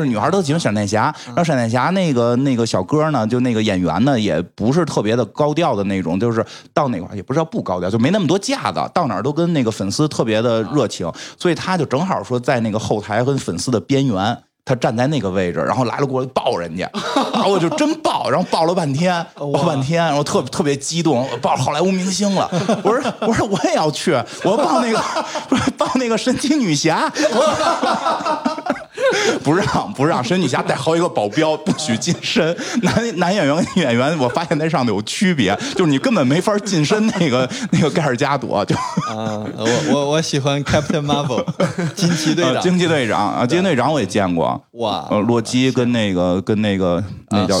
是女孩都喜欢闪电侠，然后闪电侠那个那个小哥呢，就那个演员呢，也不是特别的高调的那种，就是到哪块儿也不知道不高调，就没那么多架子，到哪儿都跟那个粉丝特别的热情，所以他就正好说在那个后台跟粉丝的边缘。他站在那个位置，然后来了过来抱人家，然后我就真抱，然后抱了半天，抱半天，然后特特别激动，抱好莱坞明星了。我说我说我也要去，我抱那个 不是抱那个神奇女侠。不 让不让，神女侠带好几个保镖，不许近身。男男演员跟女演员，我发现那上头有区别，就是你根本没法近身。那个那个盖尔加朵就啊，我我我喜欢 Captain Marvel，惊奇队长，惊奇队长啊，惊奇队长我也见过。哇，洛基跟那个跟那个那叫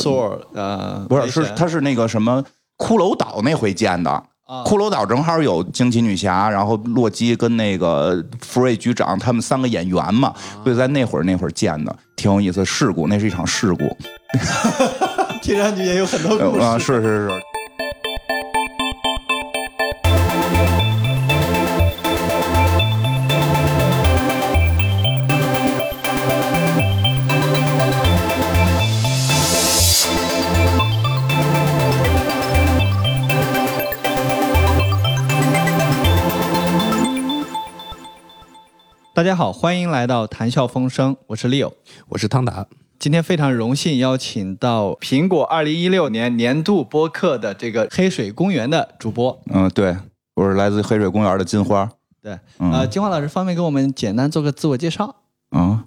呃，不是是他是那个什么骷髅岛那回见的。骷髅岛正好有惊奇女侠，然后洛基跟那个福瑞局长他们三个演员嘛，所以在那会儿那会儿见的，挺有意思。事故，那是一场事故，听上去也有很多故事。啊，是是是。大家好，欢迎来到谈笑风生，我是 Leo，我是汤达。今天非常荣幸邀请到苹果二零一六年年度播客的这个黑水公园的主播。嗯，对，我是来自黑水公园的金花。对，呃，金花老师方便给我们简单做个自我介绍？啊，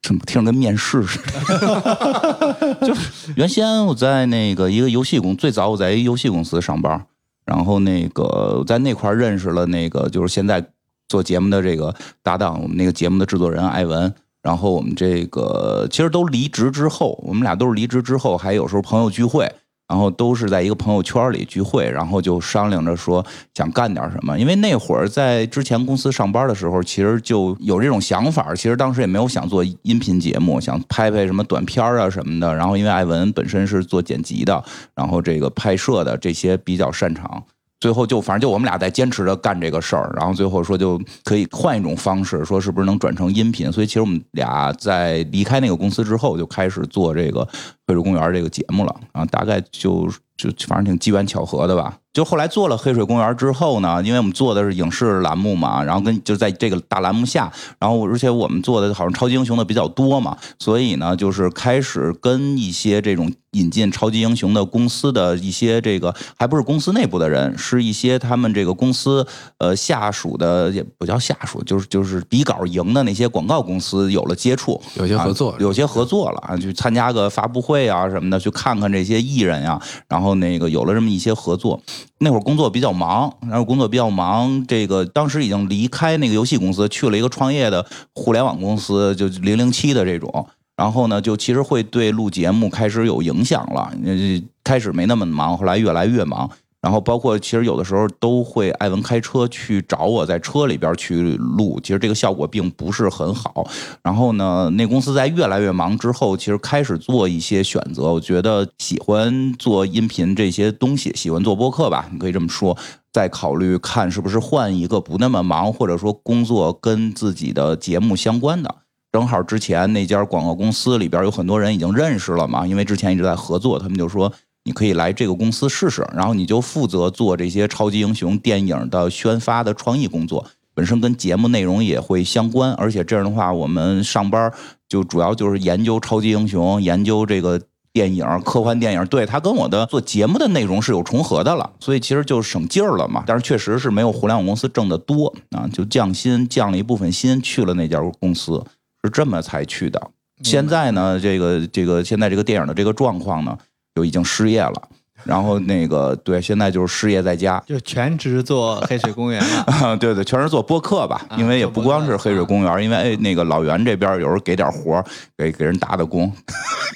怎么听着跟面试似的？就是原先我在那个一个游戏公，最早我在一游戏公司上班，然后那个在那块认识了那个就是现在。做节目的这个搭档，我们那个节目的制作人艾文，然后我们这个其实都离职之后，我们俩都是离职之后，还有时候朋友聚会，然后都是在一个朋友圈里聚会，然后就商量着说想干点什么。因为那会儿在之前公司上班的时候，其实就有这种想法，其实当时也没有想做音频节目，想拍拍什么短片啊什么的。然后因为艾文本身是做剪辑的，然后这个拍摄的这些比较擅长。最后就反正就我们俩在坚持着干这个事儿，然后最后说就可以换一种方式，说是不是能转成音频？所以其实我们俩在离开那个公司之后，就开始做这个《非洲公园》这个节目了。然后大概就就反正挺机缘巧合的吧。就后来做了《黑水公园》之后呢，因为我们做的是影视栏目嘛，然后跟就在这个大栏目下，然后而且我们做的好像超级英雄的比较多嘛，所以呢，就是开始跟一些这种引进超级英雄的公司的一些这个还不是公司内部的人，是一些他们这个公司呃下属的也不叫下属，就是就是比稿赢的那些广告公司有了接触，有些合作，有些合作了啊，去参加个发布会啊什么的，去看看这些艺人呀，然后然后那个有了这么一些合作。那会儿工作比较忙，然后工作比较忙，这个当时已经离开那个游戏公司，去了一个创业的互联网公司，就零零七的这种。然后呢，就其实会对录节目开始有影响了，开始没那么忙，后来越来越忙。然后包括其实有的时候都会艾文开车去找我在车里边去录，其实这个效果并不是很好。然后呢，那公司在越来越忙之后，其实开始做一些选择。我觉得喜欢做音频这些东西，喜欢做播客吧，你可以这么说。再考虑看是不是换一个不那么忙，或者说工作跟自己的节目相关的。正好之前那家广告公司里边有很多人已经认识了嘛，因为之前一直在合作，他们就说。你可以来这个公司试试，然后你就负责做这些超级英雄电影的宣发的创意工作，本身跟节目内容也会相关，而且这样的话，我们上班就主要就是研究超级英雄，研究这个电影、科幻电影，对它跟我的做节目的内容是有重合的了，所以其实就省劲儿了嘛。但是确实是没有互联网公司挣得多啊，就降薪降了一部分薪，去了那家公司，是这么才去的。现在呢，这个这个现在这个电影的这个状况呢？就已经失业了，然后那个对，现在就是失业在家，就全职做黑水公园了。对对，全职做播客吧，因为也不光是黑水公园，因为哎，那个老袁这边有时候给点活给给人打打工。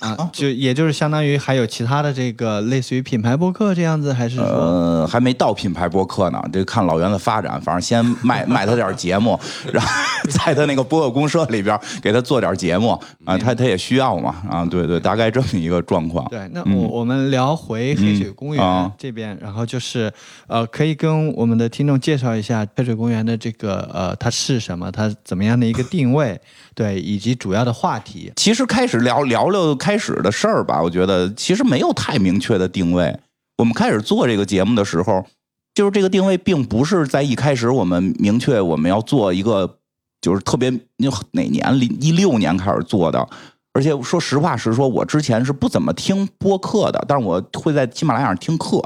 啊，就也就是相当于还有其他的这个类似于品牌播客这样子，还是说呃，还没到品牌播客呢，这看老袁的发展，反正先卖卖他点节目，然后 在他那个播客公社里边给他做点节目啊，他他也需要嘛啊，对对，大概这么一个状况。对，那我我们聊回黑水公园这边，然后就是呃，可以跟我们的听众介绍一下黑水公园的这个呃，它是什么，它怎么样的一个定位，对，以及主要的话题。其实开始聊聊聊开始的事儿吧，我觉得其实没有太明确的定位。我们开始做这个节目的时候，就是这个定位并不是在一开始我们明确我们要做一个，就是特别哪年零一六年开始做的。而且说实话实说，我之前是不怎么听播客的，但是我会在喜马拉雅上听课。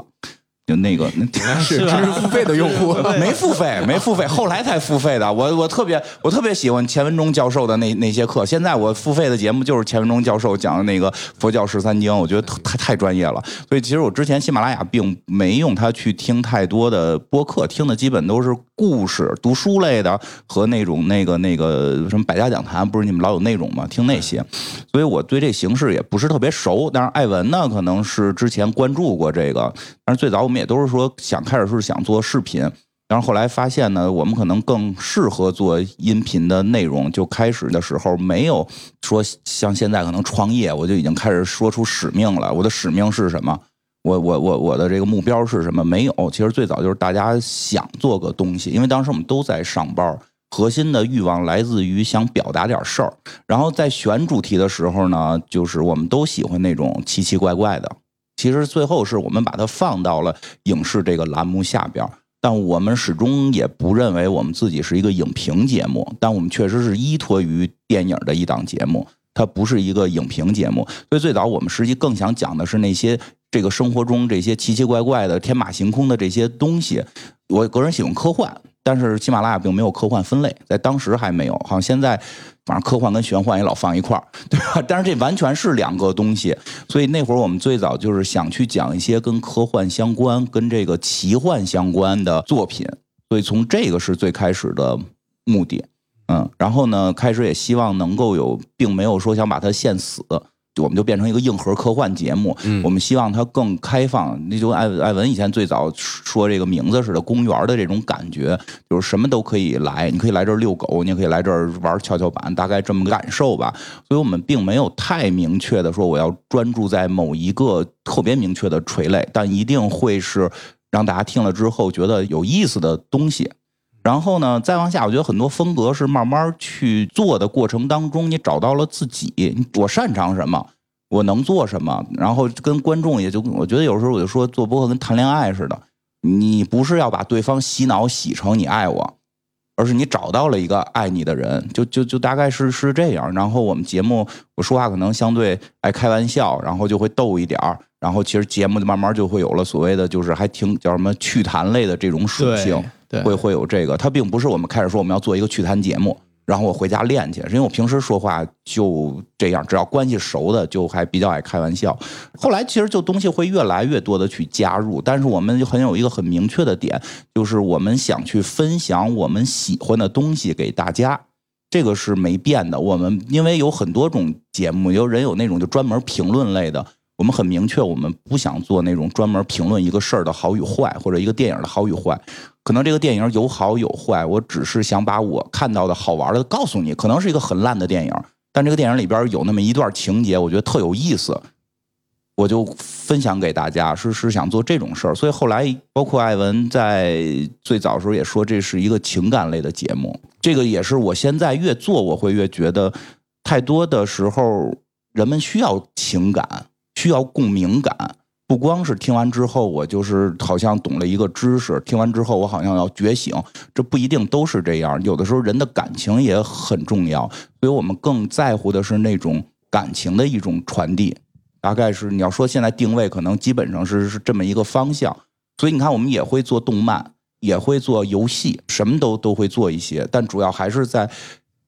就那个，那是知识付费的用户，没付费，没付费，后来才付费的。我我特别我特别喜欢钱文忠教授的那那些课。现在我付费的节目就是钱文忠教授讲的那个佛教十三经，我觉得太太专业了。所以其实我之前喜马拉雅并没用它去听太多的播客，听的基本都是故事、读书类的和那种那个那个什么百家讲坛，不是你们老有那种吗？听那些。所以我对这形式也不是特别熟。但是艾文呢，可能是之前关注过这个，但是最早我们也都是说想开始是想做视频，然后后来发现呢，我们可能更适合做音频的内容。就开始的时候没有说像现在可能创业，我就已经开始说出使命了。我的使命是什么？我我我我的这个目标是什么？没有。其实最早就是大家想做个东西，因为当时我们都在上班。核心的欲望来自于想表达点事儿，然后在选主题的时候呢，就是我们都喜欢那种奇奇怪怪的。其实最后是我们把它放到了影视这个栏目下边，但我们始终也不认为我们自己是一个影评节目，但我们确实是依托于电影的一档节目，它不是一个影评节目。所以最早我们实际更想讲的是那些这个生活中这些奇奇怪怪的、天马行空的这些东西。我个人喜欢科幻，但是喜马拉雅并没有科幻分类，在当时还没有，好像现在反正科幻跟玄幻也老放一块儿，对吧？但是这完全是两个东西，所以那会儿我们最早就是想去讲一些跟科幻相关、跟这个奇幻相关的作品，所以从这个是最开始的目的，嗯，然后呢，开始也希望能够有，并没有说想把它限死。我们就变成一个硬核科幻节目，我们希望它更开放。那就艾艾文以前最早说这个名字似的，公园的这种感觉，就是什么都可以来，你可以来这儿遛狗，你也可以来这儿玩跷跷板，大概这么个感受吧。所以我们并没有太明确的说我要专注在某一个特别明确的垂类，但一定会是让大家听了之后觉得有意思的东西。然后呢，再往下，我觉得很多风格是慢慢去做的过程当中，你找到了自己，我擅长什么，我能做什么，然后跟观众也就，我觉得有时候我就说做播客跟谈恋爱似的，你不是要把对方洗脑洗成你爱我，而是你找到了一个爱你的人，就就就大概是是这样。然后我们节目我说话可能相对爱开玩笑，然后就会逗一点儿，然后其实节目就慢慢就会有了所谓的就是还挺叫什么趣谈类的这种属性。会会有这个，它并不是我们开始说我们要做一个趣谈节目，然后我回家练去，是因为我平时说话就这样，只要关系熟的就还比较爱开玩笑。后来其实就东西会越来越多的去加入，但是我们很有一个很明确的点，就是我们想去分享我们喜欢的东西给大家，这个是没变的。我们因为有很多种节目，有人有那种就专门评论类的。我们很明确，我们不想做那种专门评论一个事儿的好与坏，或者一个电影的好与坏。可能这个电影有好有坏，我只是想把我看到的好玩的告诉你。可能是一个很烂的电影，但这个电影里边有那么一段情节，我觉得特有意思，我就分享给大家。是是想做这种事儿，所以后来包括艾文在最早的时候也说这是一个情感类的节目。这个也是我现在越做，我会越觉得太多的时候人们需要情感。需要共鸣感，不光是听完之后我就是好像懂了一个知识，听完之后我好像要觉醒，这不一定都是这样。有的时候人的感情也很重要，所以我们更在乎的是那种感情的一种传递。大概是你要说现在定位，可能基本上是是这么一个方向。所以你看，我们也会做动漫，也会做游戏，什么都都会做一些，但主要还是在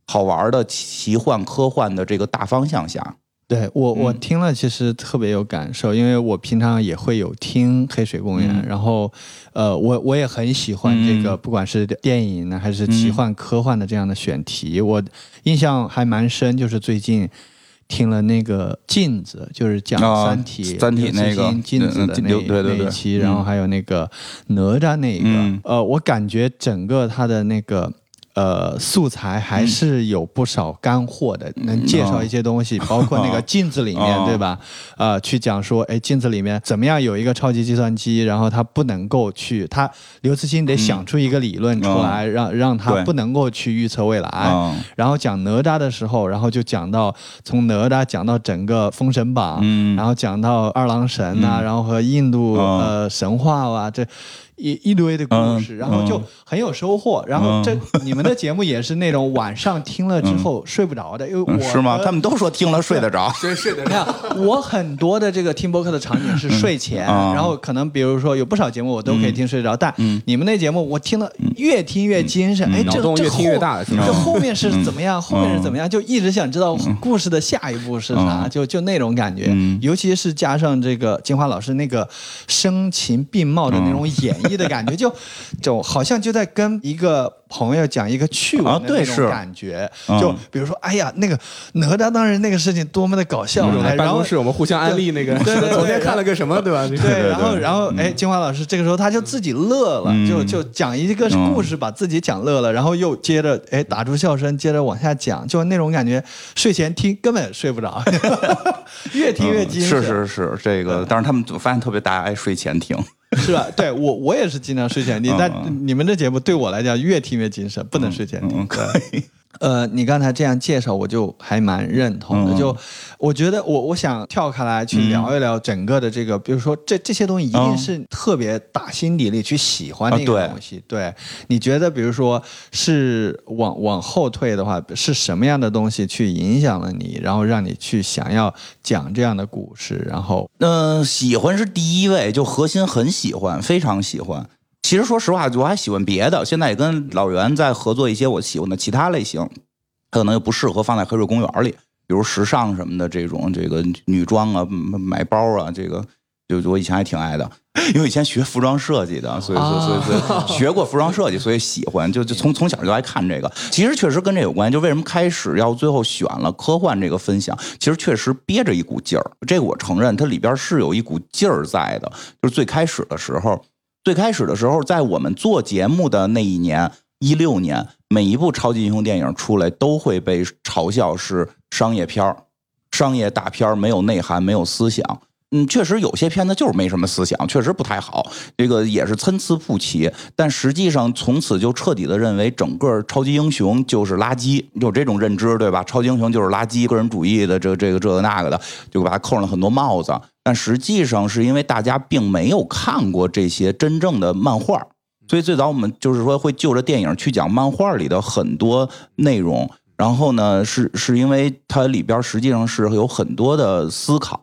好玩的奇幻科幻的这个大方向下。对我，我嗯。听了其实特别有感受，因为我平常也会有听黑水公园，嗯。然后，呃，我我也很喜欢这个，嗯。不管是电影呢，还是奇幻科幻的这样的选题，我印象还蛮深，就是最近听了那个镜子，就是讲啊三体、三体那个镜子的嗯那、对对对那一期，嗯。然后还有那个哪吒那一个，嗯。呃，我感觉整个他的那个。呃，素材还是有不少干货的，能介绍一些东西，包括那个镜子里面，哦。对吧？呃，去讲说，哎，镜子里面怎么样有一个超级计算机，然后它不能够去，他刘慈欣得想出一个理论出来，让让他不能够去预测未来。嗯然后讲哪吒的时候，然后就讲到从哪吒讲到整个《封神榜》，嗯。然后讲到二郎神呐、然后和印度、嗯呃神话啊，这一一堆的故事，嗯然后就很有收获。然后这你们的节目也是那种晚上听了之后睡不着的，因为我嗯是吗？他们都说听了睡得着。真是的你，看，我很多的这个听播客的场景是睡前，嗯然后可能比如说有不少节目我都可以听睡着，但你们那节目我听了越听越精神，哎，这洞越听越后大这后面是怎么样？后面是怎么样？就一直想知道故事的下一步是啥，嗯。就就那种感觉。嗯，尤其是加上这个金花老师那个声情并茂的那种演一的感觉，就就好像就在跟一个朋友讲一个趣闻啊的那种感觉，嗯。就比如说，哎呀，那个哪吒当时那个事情多么的搞笑，然后在办公室我们互相安利那个，对对 对昨天看了个什么，对吧？对，对然后然后哎，金华老师这个时候他就自己乐了，嗯。就就讲一个故事，把自己讲乐了，然后又接着哎打出笑声，接着往下讲，就那种感觉，睡前听根本睡不着，越听越精神，是是是，这个，但是他们我发现特别大家爱睡前听。是吧？对我我也是经常睡前听，但嗯。你们这节目对我来讲越听越精神，不能睡前听。嗯，可以。呃，你刚才这样介绍，我就还蛮认同的。嗯就我觉得我我想跳开来去聊一聊整个的这个，比如说这这些东西一定嗯是特别打心底里去喜欢的一个东西。对，你觉得比如说是往往后退的话，是什么样的东西去影响了你，然后让你去想要讲这样的故事？然后嗯、喜欢是第一位，就核心很喜欢，非常喜欢。其实说实话，我还喜欢别的，现在也跟老袁在合作一些我喜欢的其他类型，可能又不适合放在黑水公园里，比如时尚什么的这种，这个女装啊、买买包啊，这个就我以前还挺爱的，因为以前学服装设计的，所以所以所以所以学过服装设计，所以喜欢，就就从从小就爱看这个。其实确实跟这有关系，就为什么开始要最后选了科幻这个分享，其实确实憋着一股劲儿，这个我承认，它里边是有一股劲儿在的。就是最开始的时候，最开始的时候，在我们做节目的那一年，一六年，每一部超级英雄电影出来都会被嘲笑是商业片儿、商业大片儿，没有内涵，没有思想。嗯，确实有些片子就是没什么思想，确实不太好，这个也是参差不齐。但实际上，从此就彻底的认为整个超级英雄就是垃圾，有这种认知，对吧？超级英雄就是垃圾，个人主义的这个这个这个那个的，就把它扣上了很多帽子。但实际上是因为大家并没有看过这些真正的漫画，所以最早我们就是说会就着电影去讲漫画里的很多内容。然后呢，是是因为它里边实际上是有很多的思考。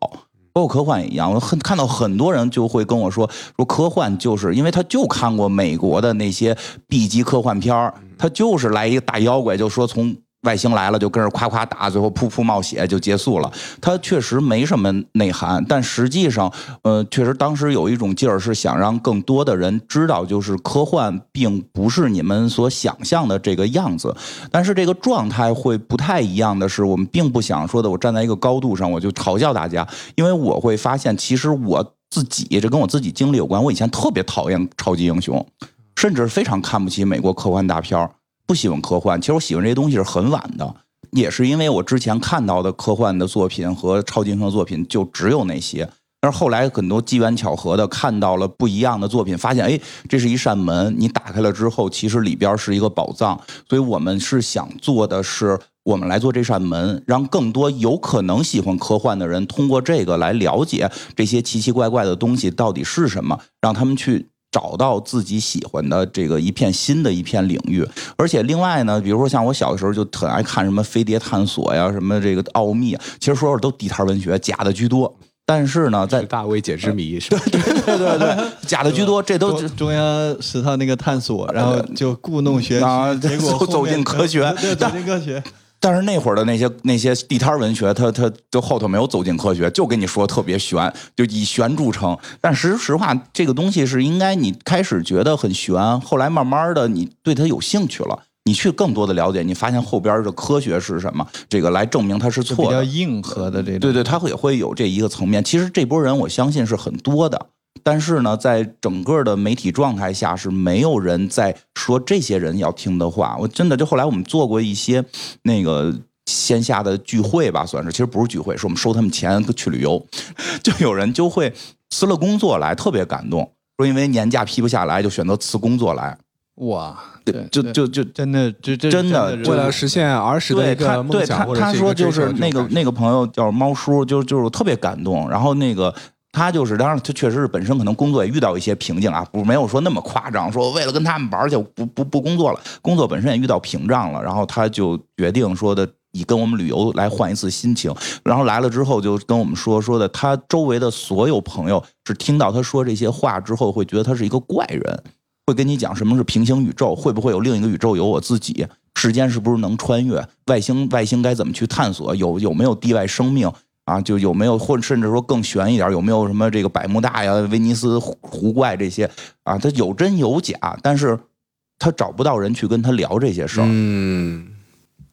包括科幻也一样，我很看到很多人就会跟我说，说科幻就是因为他就看过美国的那些 B 级科幻片儿他就是来一个大妖怪，就说从外星来了，就跟着夸夸打，最后噗噗冒血就结束了。他确实没什么内涵，但实际上，呃，确实当时有一种劲儿是想让更多的人知道，就是科幻并不是你们所想象的这个样子。但是这个状态会不太一样的是，我们并不想说的，我站在一个高度上我就嘲笑大家，因为我会发现，其实我自己这跟我自己经历有关。我以前特别讨厌超级英雄，甚至非常看不起美国科幻大片儿不喜欢科幻。其实我喜欢这些东西是很晚的，也是因为我之前看到的科幻的作品和超级英雄的作品就只有那些。但是后来很多机缘巧合的看到了不一样的作品，发现哎，这是一扇门，你打开了之后，其实里边是一个宝藏。所以我们是想做的是，我们来做这扇门，让更多有可能喜欢科幻的人通过这个来了解这些奇奇怪怪的东西到底是什么，让他们去。找到自己喜欢的这个一片新的一片领域，而且另外呢，比如说像我小的时候就很爱看什么飞碟探索呀，什么这个奥秘啊，其实说说都地摊文学，假的居多。但是呢，在大未解之谜是吧？对 对对，假的居多，这都中中央十套那个探索，然后就故弄玄啊虚，结果走进科学对，走进科学。但是那会儿的那些那些地摊文学，它它就后头没有走进科学，就跟你说特别悬，就以悬著称。但实实话，这个东西是应该你开始觉得很悬，后来慢慢的你对它有兴趣了。你去更多的了解，你发现后边的科学是什么，这个来证明它是错的比较。硬核的这种。对对，他会也会有这一个层面。其实这波人我相信是很多的，但是呢，在整个的媒体状态下是没有人在说这些人要听的话。我真的就后来我们做过一些那个。线下的聚会吧，算是，其实不是聚会，是我们收他们钱去旅游，就有人就会辞了工作来，特别感动，说因为年假批不下来，就选择辞工作来，哇，对，就就就真的，这这真的为了实现儿时的一个，梦对他想，他说就是那个那个个朋友叫猫叔，就就是特别感动。然后那个他就是，当然他确实是本身可能工作也遇到一些瓶颈啊，不没有说那么夸张，说为了跟他们玩儿去不不不工作了，工作本身也遇到屏障了，然后他就决定说的。以跟我们旅游来换一次心情，然后来了之后就跟我们说说的，他周围的所有朋友是听到他说这些话之后，会觉得他是一个怪人，会跟你讲什么是平行宇宙，会不会有另一个宇宙有我自己，时间是不是能穿越，外星外星该怎么去探索，有有没有地外生命啊？就有没有或甚至说更悬一点，有没有什么这个百慕大呀、威尼斯湖湖怪这些啊？他有真有假，但是他找不到人去跟他聊这些事儿。嗯，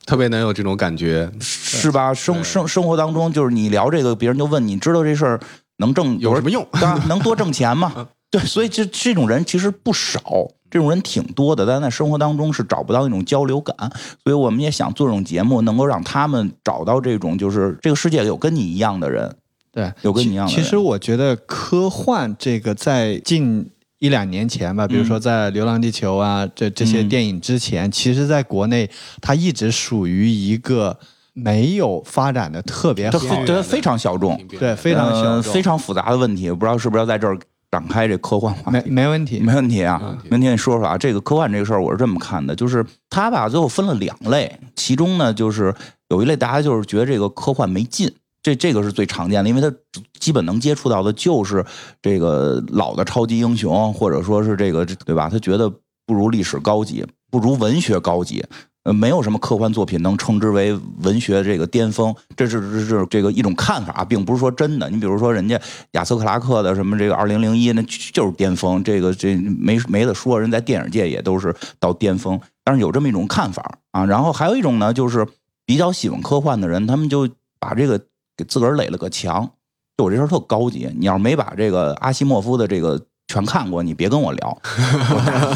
特别能有这种感觉，是吧？生生生活当中，就是你聊这个，别人就问你知道这事儿能挣有什么用？对？能多挣钱吗？对，所以这这种人其实不少，这种人挺多的，但在生活当中是找不到那种交流感，所以我们也想做这种节目，能够让他们找到这种，就是这个世界有跟你一样的人，对，有跟你一样的人。其实我觉得科幻这个在近一两年前吧，比如说在《流浪地球》啊这这些嗯。电影之前，其实在国内它一直属于一个没有发展的特别这好非这非常小众，对非常小呃众非常复杂的问题，不知道是不是要在这儿展开这科幻话没题？没问题。没问题啊没问题，明天你说说啊，这个科幻这个事儿，我是这么看的，就是它吧，最后分了两类，其中呢，就是有一类大家就是觉得这个科幻没劲，这这个是最常见的，因为他基本能接触到的就是这个老的超级英雄，或者说是这个对吧？他觉得不如历史高级，不如文学高级。呃，没有什么科幻作品能称之为文学这个巅峰，这是这是这个一种看法，并不是说真的。你比如说人家亚瑟克拉克的什么这个二零零一，那就是巅峰，这个这没没得说，人在电影界也都是到巅峰。但是有这么一种看法啊，然后还有一种呢，就是比较喜欢科幻的人，他们就把这个给自个儿垒了个墙。就我这事儿特高级，你要是没把这个阿西莫夫的这个全看过，你别跟我聊，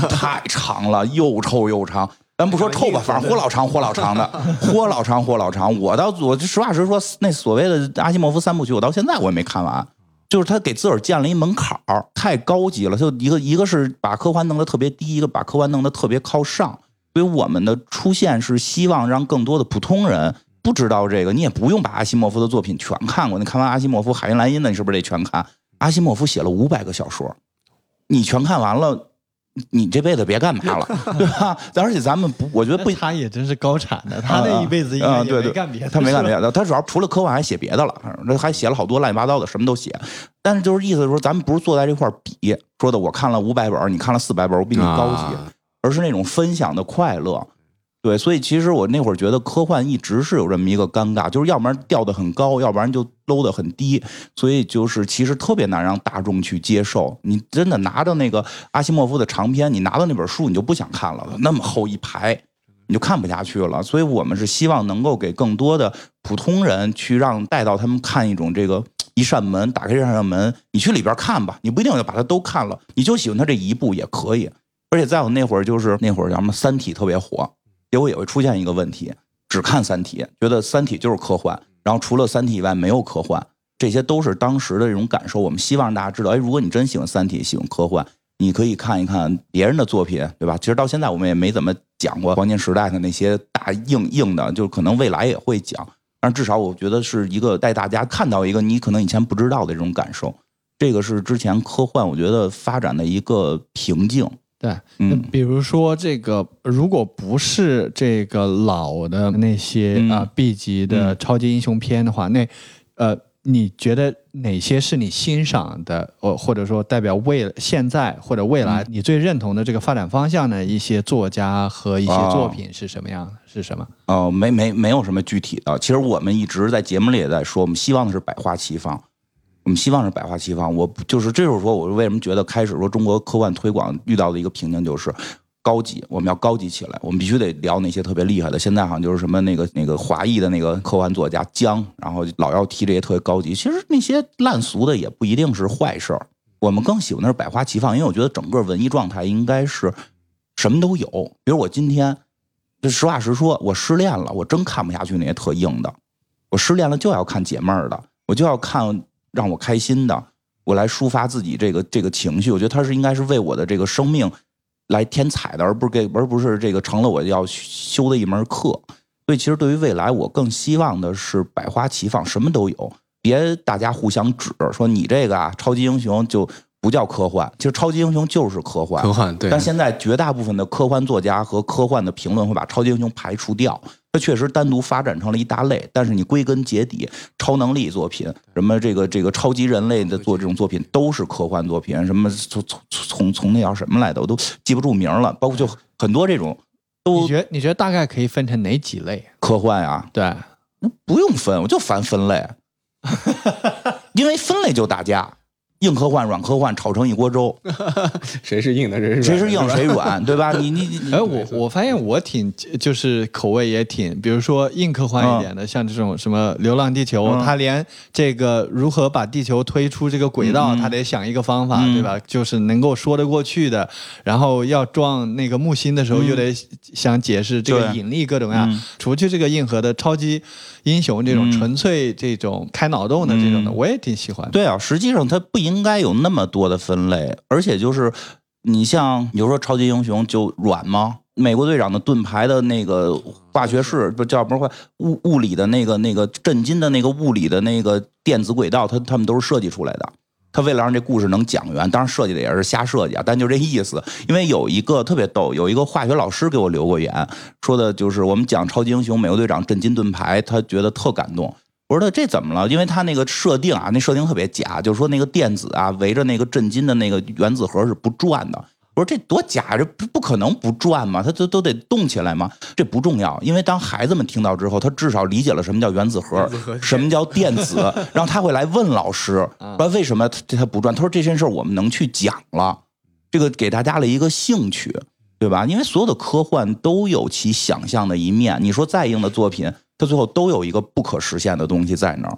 太长了，又臭又长。咱不说臭吧，反正活老长活老长的，活老长活老长。我到我实话实说，那所谓的阿西莫夫三部曲，我到现在我也没看完。就是他给自个儿建了一门槛儿，太高级了。就一个一个是把科幻弄得特别低，一个把科幻弄得特别靠上。所以我们的出现是希望让更多的普通人不知道这个，你也不用把阿西莫夫的作品全看过。你看完阿西莫夫《海因莱因》的，你是不是得全看？阿西莫夫写了五百个小说，你全看完了，你这辈子别干嘛了，对吧？而且咱们不，我觉得不他也真是高产的，他那一辈子应该没干别的，他没干别的，他主要除了科幻还写别的了，这还写了好多乱七八糟的，什么都写。但是就是意思说，咱们不是坐在这块比，说的我看了五百本，你看了四百本，我比你高级，啊而是那种分享的快乐。对，所以其实我那会儿觉得科幻一直是有这么一个尴尬，就是要不然调得很高，要不然就 low 得很低，所以就是其实特别难让大众去接受。你真的拿着那个阿西莫夫的长篇，你拿到那本书，你就不想看了，那么厚一排，你就看不下去了。所以我们是希望能够给更多的普通人去让带到他们看一种这个一扇门，打开这扇门，你去里边看吧，你不一定要把它都看了，你就喜欢它这一部也可以。而且在我那会儿，就是那会儿叫什么《三体》特别火，结果也会出现一个问题，只看《三体》，觉得《三体》就是科幻，然后除了《三体》以外没有科幻，这些都是当时的这种感受。我们希望大家知道，哎，如果你真喜欢《三体》，喜欢科幻，你可以看一看别人的作品，对吧？其实到现在我们也没怎么讲过黄金时代的那些大硬硬的，就可能未来也会讲，但至少我觉得是一个带大家看到一个你可能以前不知道的这种感受。这个是之前科幻我觉得发展的一个瓶颈。对，那嗯比如说这个，如果不是这个老的那些嗯啊、B 级的嗯超级英雄片的话，那呃，你觉得哪些是你欣赏的，呃，或者说代表未现在或者未嗯来你最认同的这个发展方向的一些作家和一些哦作品是什么样的？是什么？哦，没没没有什么具体的。其实我们一直在节目里也在说，我们希望的是百花齐放，我们希望是百花齐放。我就是这就是说，我为什么觉得开始说中国科幻推广遇到的一个瓶颈，就是高级，我们要高级起来，我们必须得聊那些特别厉害的。现在好像就是什么那个那个华裔的那个科幻作家江，然后老要提这些特别高级。其实那些烂俗的也不一定是坏事儿，我们更喜欢的是百花齐放，因为我觉得整个文艺状态应该是什么都有。比如我今天，就实话实说，我失恋了，我真看不下去那些特硬的。我失恋了就要看解闷儿的，我就要看让我开心的，我来抒发自己这个这个情绪。我觉得它是应该是为我的这个生命来添彩的，而不是给而不是这个成了我要修的一门课。所以其实对于未来，我更希望的是百花齐放，什么都有，别大家互相指说你这个啊超级英雄就不叫科幻，其实超级英雄就是科幻。科幻对，但现在绝大部分的科幻作家和科幻的评论会把超级英雄排除掉。它确实单独发展成了一大类，但是你归根结底，超能力作品，什么这个这个超级人类的做这种作品都是科幻作品。什么从从从从那叫什么来的，我都记不住名了。包括就很多这种都你觉得你觉得大概可以分成哪几类？科幻啊，对，那不用分，我就烦分类，因为分类就打架。硬科幻、软科幻炒成一锅粥，谁是硬的，谁是谁是硬谁软，对吧？你你你，哎，我我发现我挺就是口味也挺，比如说硬科幻一点的，像这种什么《流浪地球》，它连这个如何把地球推出这个轨道，它得想一个方法，对吧？就是能够说得过去的。然后要撞那个木星的时候，又得想解释这个引力各种各样。除去这个硬核的超级英雄这种纯粹这种开脑洞的这种的，我也挺喜欢。对啊，实际上它不应该有那么多的分类，而且就是你像比如说超级英雄就软吗？美国队长的盾牌的那个化学式不叫不是物物理的那个那个震惊的那个物理的那个电子轨道，它他们都是设计出来的。他为了让这故事能讲圆，当然设计的也是瞎设计啊，但就这意思。因为有一个特别逗，有一个化学老师给我留过言，说的就是我们讲超级英雄美国队长震金盾牌，他觉得特感动。我说他这怎么了？因为他那个设定啊，那设定特别假，就是说那个电子啊围着那个震金的那个原子核是不转的。我说这多假，这不不可能不转嘛，它都都得动起来嘛。这不重要，因为当孩子们听到之后，他至少理解了什么叫原子核，什么叫电子，然后他会来问老师，说为什么这它不转？他说这件事我们能去讲了，这个给大家了一个兴趣，对吧？因为所有的科幻都有其想象的一面，你说再硬的作品，它最后都有一个不可实现的东西在那儿，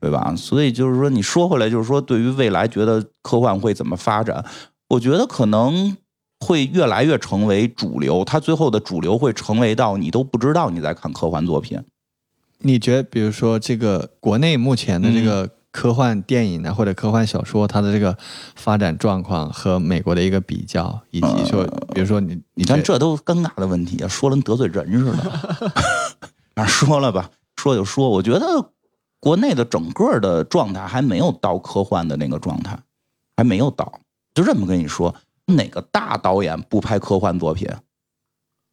对吧？所以就是说，你说回来，就是说，对于未来，觉得科幻会怎么发展？我觉得可能会越来越成为主流，它最后的主流会成为到你都不知道你在看科幻作品。你觉得，比如说这个国内目前的这个科幻电影呢，或者科幻小说，它的这个发展状况和美国的一个比较，以及说，比如说你，你看这都尴尬的问题啊，说了跟得罪人似的。反 正 说了吧，说就说，我觉得国内的整个的状态还没有到科幻的那个状态，还没有到。就这么跟你说，哪个大导演不拍科幻作品，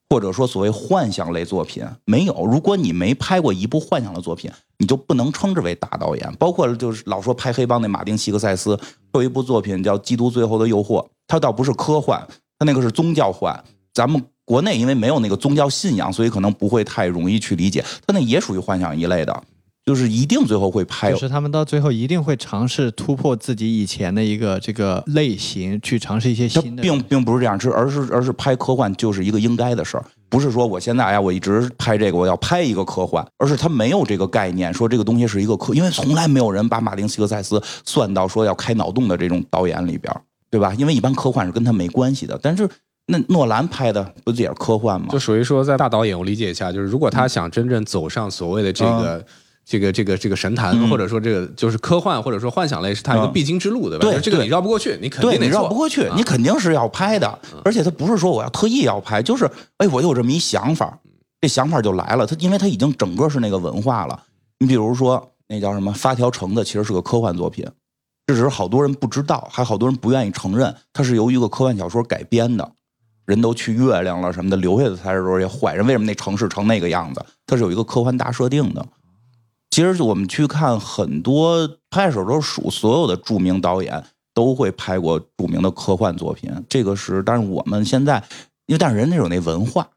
或者说所谓幻想类作品？没有。如果你没拍过一部幻想的作品，你就不能称之为大导演。包括就是老说拍黑帮那马丁·西克塞斯，有一部作品叫《基督最后的诱惑》，他倒不是科幻，他那个是宗教幻。咱们国内因为没有那个宗教信仰，所以可能不会太容易去理解。他那也属于幻想一类的。就是一定最后会拍，就是他们到最后一定会尝试突破自己以前的一个这个类型，去尝试一些新的。并并不是这样，是而是而是拍科幻就是一个应该的事儿，不是说我现在哎呀我一直拍这个我要拍一个科幻，而是他没有这个概念，说这个东西是一个科，因为从来没有人把马丁·斯克塞斯算到说要开脑洞的这种导演里边，对吧？因为一般科幻是跟他没关系的，但是那诺兰拍的不也是科幻吗？就属于说在大导演，我理解一下，就是如果他想真正走上所谓的这个。这个这个这个神坛，或者说这个就是科幻，或者说幻想类，是它一个必经之路，对吧？对，这个你绕不过去，你肯定得绕不过去，你肯定是要拍的。而且它不是说我要特意要拍，就是哎，我有这么一想法，这想法就来了。它因为它已经整个是那个文化了。你比如说那叫什么发条橙子，其实是个科幻作品，这只是好多人不知道，还好多人不愿意承认，它是由一个科幻小说改编的。人都去月亮了什么的，留下的才是这些坏人。为什么那城市成那个样子？它是有一个科幻大设定的。其实我们去看很多拍手都数，所有的著名导演都会拍过著名的科幻作品。这个是，但是我们现在，因为但是人家有那文化，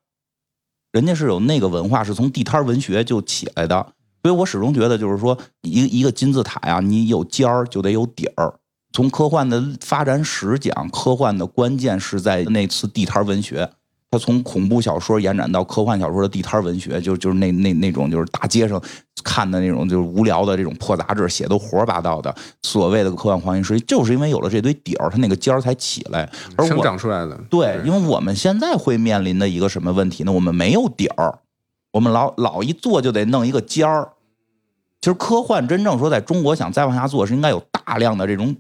人家是有那个文化，是从地摊文学就起来的。所以我始终觉得，就是说，一一个金字塔呀，你有尖儿就得有底儿。从科幻的发展史讲，科幻的关键是在那次地摊文学。它从恐怖小说延展到科幻小说的地摊文学，就就是那那那种就是大街上看的那种就是无聊的这种破杂志，写的胡说八道的所谓的科幻黄金时期，就是因为有了这堆底儿，它那个尖儿才起来。而生我长出来的。对，因为我们现在会面临的一个什么问题呢？我们没有底儿，我们老老一做就得弄一个尖儿。其实科幻真正说在中国想再往下做，是应该有大量的这种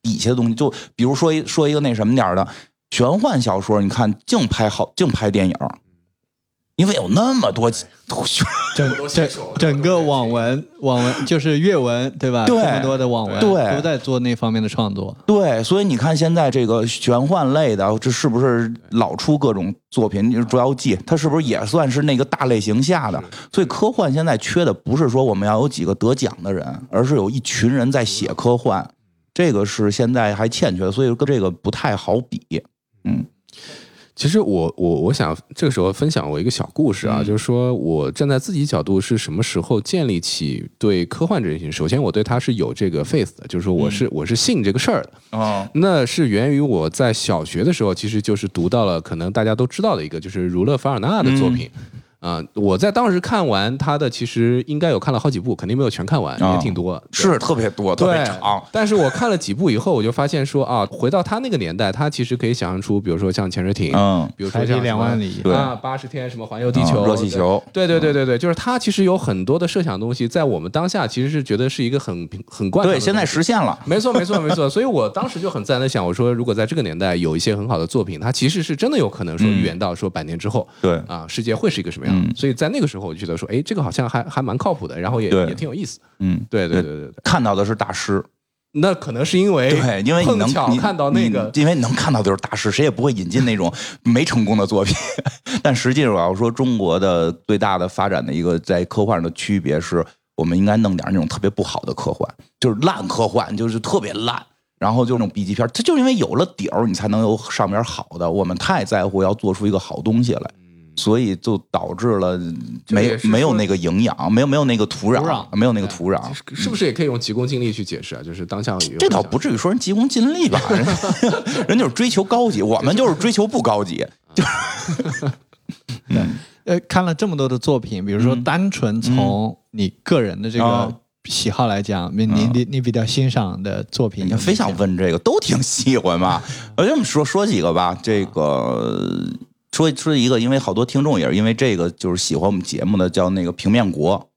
底下的东西。就比如说一说一个那什么点儿的玄幻小说，你看净拍好净拍电影，因为有那么多整整整个网文网文就是阅文对吧？对这么多的网文对都在做那方面的创作。对，所以你看现在这个玄幻类的，这是不是老出各种作品？就是《捉妖记》，它是不是也算是那个大类型下的？所以科幻现在缺的不是说我们要有几个得奖的人，而是有一群人在写科幻，这个是现在还欠缺，所以跟这个不太好比。嗯其实我我我想这个时候分享我一个小故事啊，嗯就是说我站在自己角度是什么时候建立起对科幻这件事情？首先我对它是有这个 faith 的，就是说我是、我是信这个事儿的。哦那是源于我在小学的时候，其实就是读到了可能大家都知道的一个，就是儒勒·凡尔纳的作品。啊、我在当时看完他的，其实应该有看了好几部，肯定没有全看完，啊也挺多。对是特别多，特别对长。但是我看了几部以后，我就发现说啊，回到他那个年代，他其实可以想象出，比如说像潜水艇，嗯，比如说海底像两万里对啊，八十天什么环游地球、啊热气球对对对对对，就是他其实有很多的设想东西，在我们当下其实是觉得是一个很很惯对，现在实现了。没错，没错，没错。所以我当时就很自然的想，我说如果在这个年代有一些很好的作品，它其实是真的有可能说预言到说百年之后，对啊，世界会是一个什么样。嗯所以在那个时候，我就觉得说，哎，这个好像还还蛮靠谱的，然后也也挺有意思。嗯，对对对对对，看到的是大师。那可能是因为对，因为你碰能你巧看到那个因为你能看到的就是大师，谁也不会引进那种 没成功的作品。但实际上，我要说中国的最大的发展的一个在科幻上的区别是，我们应该弄点那种特别不好的科幻，就是烂科幻，就是特别烂。然后就那种 B 级片，它就是因为有了底儿，你才能有上边好的。我们太在乎要做出一个好东西来，所以就导致了没没有那个营养，没有没有那个土壤，土壤没有那个土壤。是不是也可以用急功近利去解释啊？就是当下这倒不至于说人急功近利吧，人 人就是追求高级，我们就是追求不高级。就呃，看了这么多的作品，比如说单纯从你个人的这个啊喜好来讲，你你你你比较欣赏的作品你非想问这个，都挺喜欢嘛。我这么说说几个吧，这个说说一个，因为好多听众也是因为这个就是喜欢我们节目的，叫那个平面国。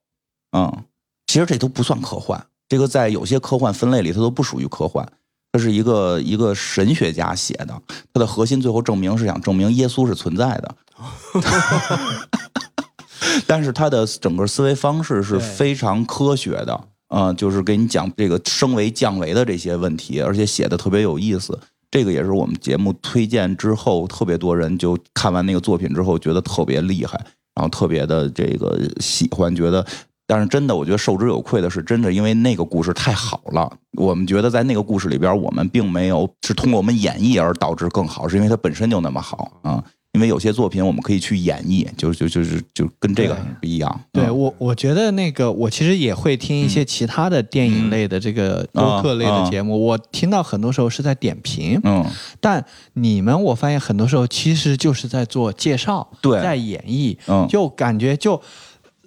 嗯，其实这都不算科幻，这个在有些科幻分类里，它都不属于科幻。这是一个一个神学家写的，它的核心最后证明是想证明耶稣是存在的。但是他的整个思维方式是非常科学的，嗯、就是给你讲这个升维降维的这些问题，而且写的特别有意思。这个也是我们节目推荐之后，特别多人就看完那个作品之后，觉得特别厉害，然后特别的这个喜欢，觉得。但是真的，我觉得受之有愧的是，真的因为那个故事太好了，我们觉得在那个故事里边，我们并没有是通过我们演绎而导致更好，是因为它本身就那么好啊、因为有些作品我们可以去演绎，就就就是就跟这个对。不一样。对嗯。我，我觉得那个我其实也会听一些其他的电影类的这个播客类的节目，我听到很多时候是在点评，嗯，但你们我发现很多时候其实就是在做介绍，对。在演绎，嗯。就感觉就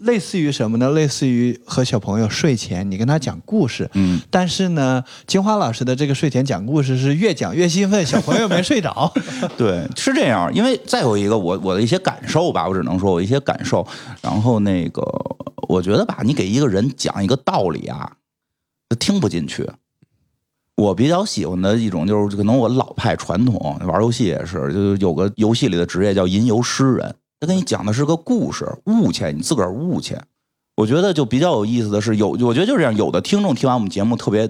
类似于什么呢？类似于和小朋友睡前你跟他讲故事，嗯，但是呢，金花老师的这个睡前讲故事是越讲越兴奋，小朋友没睡着，对，是这样。因为再有一个我我的一些感受吧，我只能说我一些感受。然后那个，我觉得吧，你给一个人讲一个道理啊，他听不进去。我比较喜欢的一种就是，可能我老派传统玩游戏也是，就是有个游戏里的职业叫吟游诗人，他跟你讲的是个故事，悟去，你自个儿悟去。我觉得就比较有意思的是，有我觉得就是这样，有的听众听完我们节目特别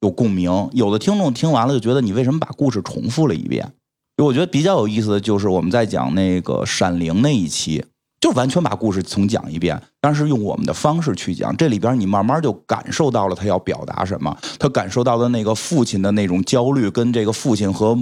有共鸣，有的听众听完了就觉得你为什么把故事重复了一遍？我觉得比较有意思的就是我们在讲那个《闪灵》那一期，就完全把故事重讲一遍，但是用我们的方式去讲。这里边你慢慢就感受到了他要表达什么，他感受到的那个父亲的那种焦虑，跟这个父亲和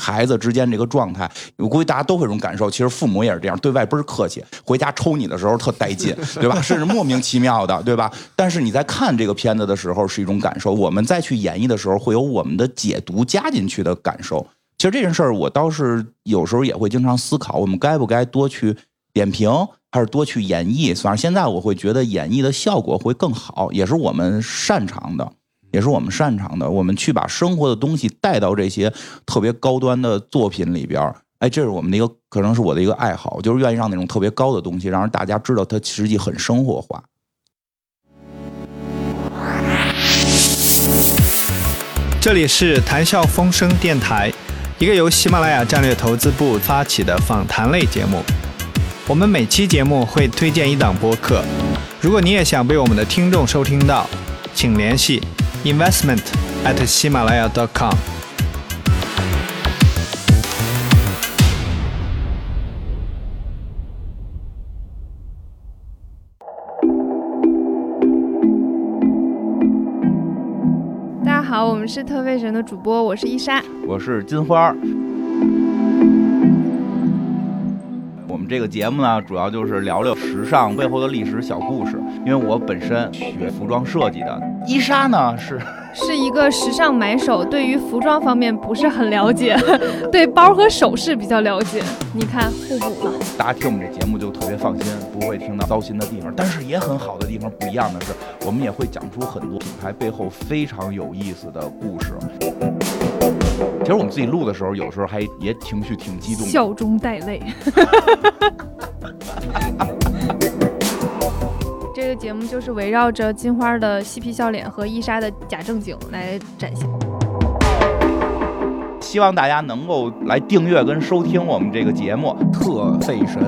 孩子之间这个状态，我估计大家都会有种感受。其实父母也是这样，对外倍儿客气，回家抽你的时候特带劲，对吧？甚至莫名其妙的，对吧？但是你在看这个片子的时候是一种感受，我们再去演绎的时候会有我们的解读加进去的感受。其实这件事儿我倒是有时候也会经常思考，我们该不该多去点评，还是多去演绎？反正现在我会觉得演绎的效果会更好，也是我们擅长的，也是我们擅长的。我们去把生活的东西带到这些特别高端的作品里边儿。哎，这是我们的一个，可能是我的一个爱好，就是愿意让那种特别高的东西，让人大家知道它实际很生活化。这里是谈笑风生电台，一个由喜马拉雅战略投资部发起的访谈类节目。我们每期节目会推荐一档播客，如果你也想被我们的听众收听到，请联系 investment at 喜马拉雅 .com。大家好，我们是特费神的主播，我是伊莎。我是金花们这个节目呢，主要就是聊聊时尚背后的历史小故事。因为我本身学服装设计的，伊莎呢是 是一个时尚买手，对于服装方面不是很了解，对 包和首饰比较了解。你看互补了。大家听我们这节目就特别放心，不会听到糟心的地方。但是也很好的地方，不一样的是，我们也会讲出很多品牌背后非常有意思的故事。其实我们自己录的时候，有时候还也情绪挺激动。笑中带泪。这个节目就是围绕着金花的嬉皮笑脸和伊莎的假正经来展现。希望大家能够来订阅跟收听我们这个节目《特费神》。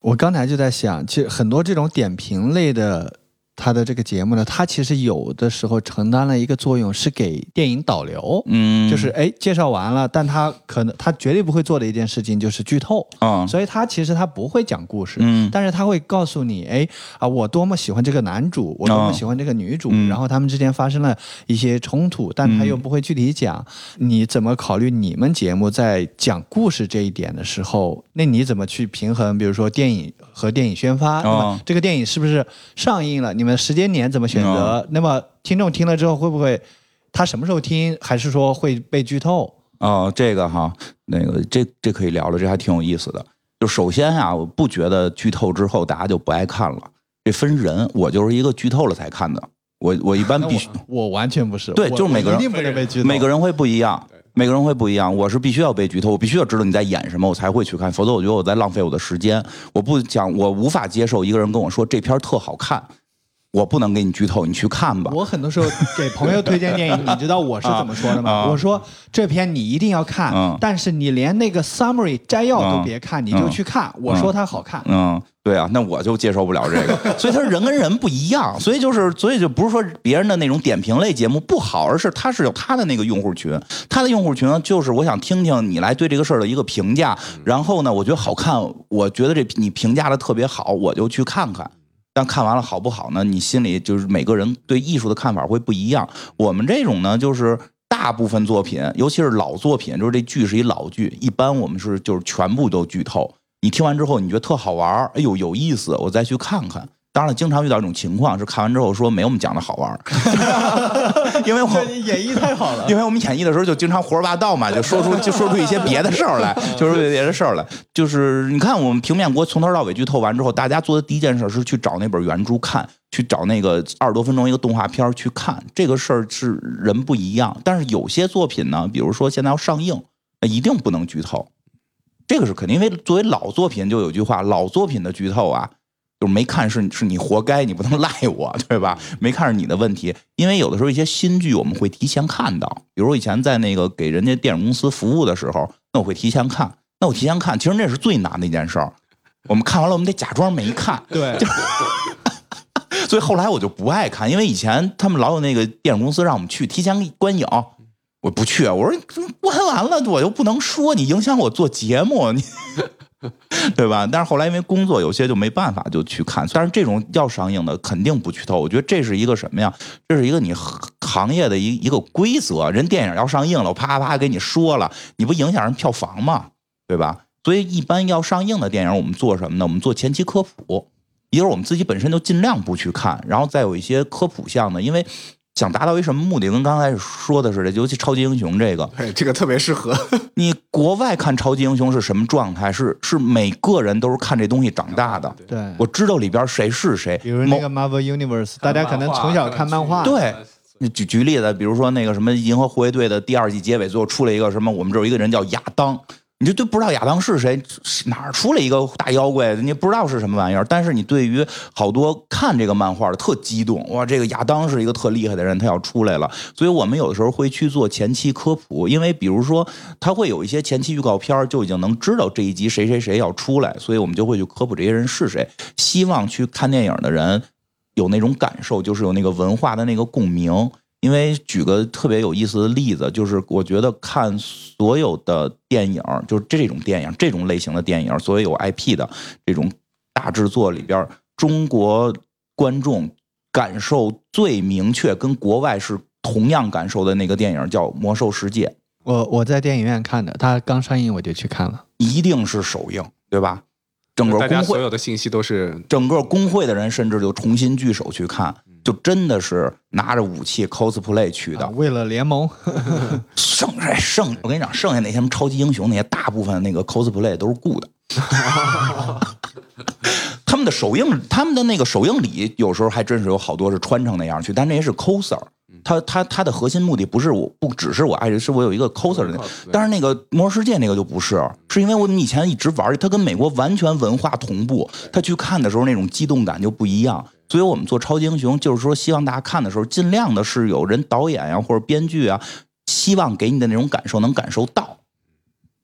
我刚才就在想，其实很多这种点评类的，它的这个节目呢，他其实有的时候承担了一个作用，是给电影导流。嗯就是哎，介绍完了，但他可能他绝对不会做的一件事情就是剧透，嗯所以他其实他不会讲故事，嗯但是他会告诉你，哎啊，我多么喜欢这个男主，我多么哦喜欢这个女主，嗯然后他们之间发生了一些冲突，但他又不会具体讲。你怎么考虑你们节目在讲故事这一点的时候，那你怎么去平衡？比如说电影和电影宣发，那么哦这个电影是不是上映了？你们时间点怎么选择？哦那么听众听了之后会不会？他什么时候听，还是说会被剧透？哦，这个哈，那个这这可以聊了，这还挺有意思的。就首先啊，我不觉得剧透之后大家就不爱看了，这分人。我就是一个剧透了才看的，我我一般 必须我我完全不是，对就是每个人我一定不能被剧透。每个人会不一样，每个人会不一样。我是必须要被剧透，我必须要知道你在演什么，我才会去看，否则我觉得我在浪费我的时间。我不想，我无法接受一个人跟我说这片儿特好看，我不能给你剧透，你去看吧。我很多时候给朋友推荐电影，你知道我是怎么说的吗？啊我说这篇你一定要看，嗯但是你连那个 summary 摘要都别看，你就去看。我说它好看，嗯，对啊，那我就接受不了这个，所以他人跟人不一样，所以就是，所以就不是说别人的那种点评类节目不好，而是他是有他的那个用户群，他的用户群呢，就是我想听听你来对这个事儿的一个评价，然后呢，我觉得好看，我觉得这你评价的特别好，我就去看看。但看完了好不好呢？你心里就是每个人对艺术的看法会不一样。我们这种呢，就是大部分作品，尤其是老作品，就是这剧是一老剧，一般我们是就是全部都剧透。你听完之后，你觉得特好玩儿，哎呦有意思，我再去看看。当然了，经常遇到一种情况是看完之后说没我们讲的好玩儿，因为我演绎太好了。因为我们演绎的时候就经常胡说八道嘛，就说出就说出一些别的事儿来，就说出别的事儿来。就是你看我们平面国从头到尾剧透完之后，大家做的第一件事是去找那本原著看，去找那个二十多分钟一个动画片儿去看。这个事儿是人不一样，但是有些作品呢，比如说现在要上映，那一定不能剧透。这个是肯定，因为作为老作品，就有句话，老作品的剧透啊，就是没看是是你活该，你不能赖我，对吧？没看是你的问题，因为有的时候一些新剧我们会提前看到，比如我以前在那个给人家电影公司服务的时候，那我会提前看，那我提前看，其实那是最难的一件事儿。我们看完了，我们得假装没看，对，所以后来我就不爱看，因为以前他们老有那个电影公司让我们去提前观影，我不去，我说观完了我又不能说你影响我做节目，你 对吧？但是后来因为工作有些就没办法就去看，但是这种要上映的肯定不剧透，我觉得这是一个什么呀？这是一个你行业的一一个规则，人电影要上映了，我啪啪给你说了，你不影响人票房吗？对吧？所以一般要上映的电影，我们做什么呢？我们做前期科普，一个是我们自己本身就尽量不去看，然后再有一些科普项的，因为想达到一什么目的？跟刚才说的似的，尤其超级英雄这个，对，这个特别适合。你国外看超级英雄是什么状态？是是每个人都是看这东西长大的。对，我知道里边谁是谁，比如那个 Marvel Universe，大家可能从小看漫画。对，举举例子，比如说那个什么《银河护卫队》的第二季结尾，最后出了一个什么？我们这有一个人叫亚当。你就对不知道亚当是谁，哪儿出来一个大妖怪，你不知道是什么玩意儿。但是你对于好多看这个漫画的特激动，哇，这个亚当是一个特厉害的人，他要出来了。所以我们有的时候会去做前期科普，因为比如说他会有一些前期预告片，就已经能知道这一集谁谁谁要出来，所以我们就会去科普这些人是谁，希望去看电影的人有那种感受，就是有那个文化的那个共鸣。因为举个特别有意思的例子，就是我觉得看所有的电影，就是这种电影这种类型的电影，所有有 IP 的这种大制作里边，中国观众感受最明确，跟国外是同样感受的那个电影叫《魔兽世界》。我我在电影院看的，它刚上映我就去看了，一定是首映，对吧？整个工会所有的信息都是整个工会的人，甚至就重新聚首去看。就真的是拿着武器 cosplay 去的，为了联盟。剩下剩，我跟你讲，剩下那些什么超级英雄，那些大部分那个 cosplay 都是雇的。他们的首映，他们的那个首映礼，有时候还真是有好多是穿成那样去，但那些是 coser。他他他的核心目的不是我，不只是我爱人，是我有一个 coser 的。但是那个魔兽世界那个就不是，是因为我们以前一直玩，他跟美国完全文化同步，他去看的时候那种激动感就不一样。所以我们做超级英雄，就是说希望大家看的时候，尽量的是有人导演呀或者编剧啊，希望给你的那种感受能感受到，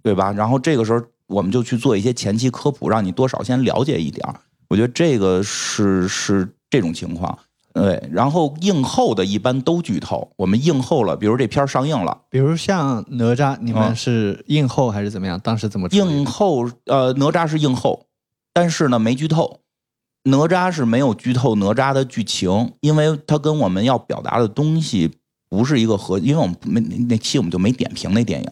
对吧？然后这个时候我们就去做一些前期科普，让你多少先了解一点儿我觉得这个是是这种情况，对。然后映后的一般都剧透，我们映后了，比如这片上映了，比如像哪吒，你们是映后还是怎么样？当时怎么映后？呃，哪吒是映后，但是呢没剧透。哪吒是没有剧透哪吒的剧情，因为它跟我们要表达的东西不是一个核，因为我们没那期我们就没点评那电影，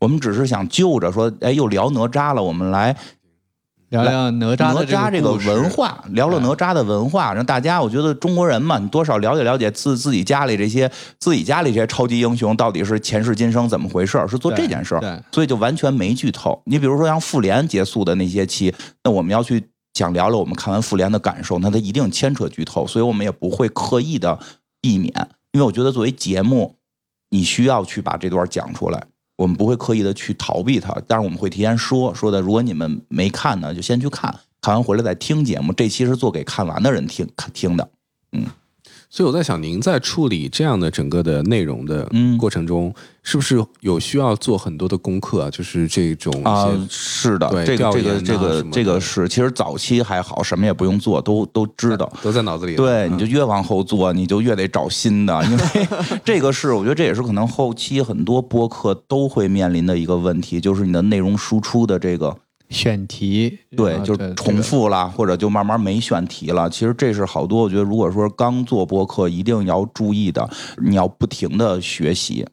我们只是想就着说，哎，又聊哪吒了，我们来聊聊哪吒哪吒这个文化，聊聊哪吒的文化，让大家我觉得中国人嘛，你多少了解了解自自己家里这些自己家里这些超级英雄到底是前世今生怎么回事，是做这件事儿，所以就完全没剧透。你比如说像复联结束的那些期，那我们要去。想聊聊我们看完复联的感受，那它一定牵扯剧透，所以我们也不会刻意的避免，因为我觉得作为节目，你需要去把这段讲出来，我们不会刻意的去逃避它，但是我们会提前说说的，如果你们没看呢，就先去看看完回来再听节目，这期是做给看完的人听听的，嗯。所以我在想，您在处理这样的整个的内容的过程中，是不是有需要做很多的功课啊？就是这种啊，是的，这个这个这个这个是，其实早期还好，什么也不用做，都都知道，都在脑子里。对，你就越往后做，你就越得找新的，因为 这个是，我觉得这也是可能后期很多播客都会面临的一个问题，就是你的内容输出的这个。选题对，就重复了，或者就慢慢没选题了。其实这是好多，我觉得如果说刚做播客，一定要注意的，你要不停的学习。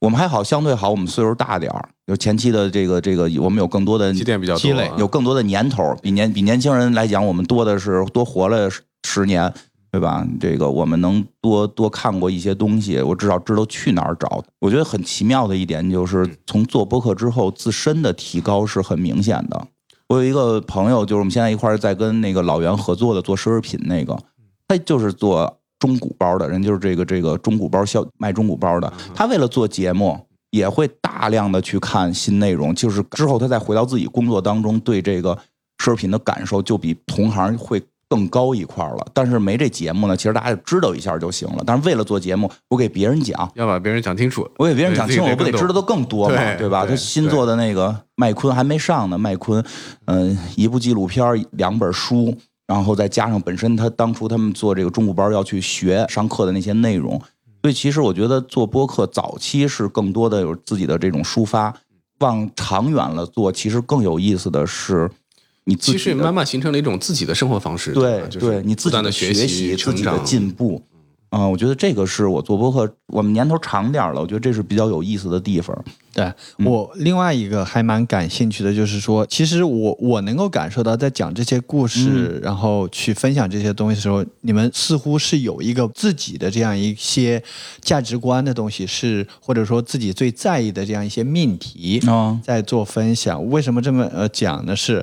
我们还好，相对好，我们岁数大点儿，有前期的这个这个，我们有更多的积淀比较积累，有更多的年头，比年比年轻人来讲，我们多的是多活了十年。对吧？这个我们能多多看过一些东西，我至少知道去哪儿找。我觉得很奇妙的一点就是，从做播客之后，自身的提高是很明显的。我有一个朋友，就是我们现在一块儿在跟那个老袁合作的做奢侈品那个，他就是做中古包的人，就是这个这个中古包销卖中古包的。他为了做节目，也会大量的去看新内容，就是之后他再回到自己工作当中，对这个奢侈品的感受就比同行会。更高一块了，但是没这节目呢，其实大家就知道一下就行了。但是为了做节目，我给别人讲，要把别人讲清楚，我给别人讲清楚，我不得知道的更多嘛，对吧？他新做的那个麦昆还没上呢，麦昆，嗯，一部纪录片，两本书，然后再加上本身他当初他们做这个中古包要去学上课的那些内容，所以其实我觉得做播客早期是更多的有自己的这种抒发，往长远了做，其实更有意思的是。你其实慢慢形成了一种自己的生活方式，对，对你自己的学习、自己的进步，啊、我觉得这个是我做播客，我们年头长点儿了，我觉得这是比较有意思的地方。对我另外一个还蛮感兴趣的，就是说，其实我我能够感受到，在讲这些故事，然后去分享这些东西的时候，你们似乎是有一个自己的这样一些价值观的东西，是或者说自己最在意的这样一些命题。啊、在做分享，为什么这么呃讲呢？是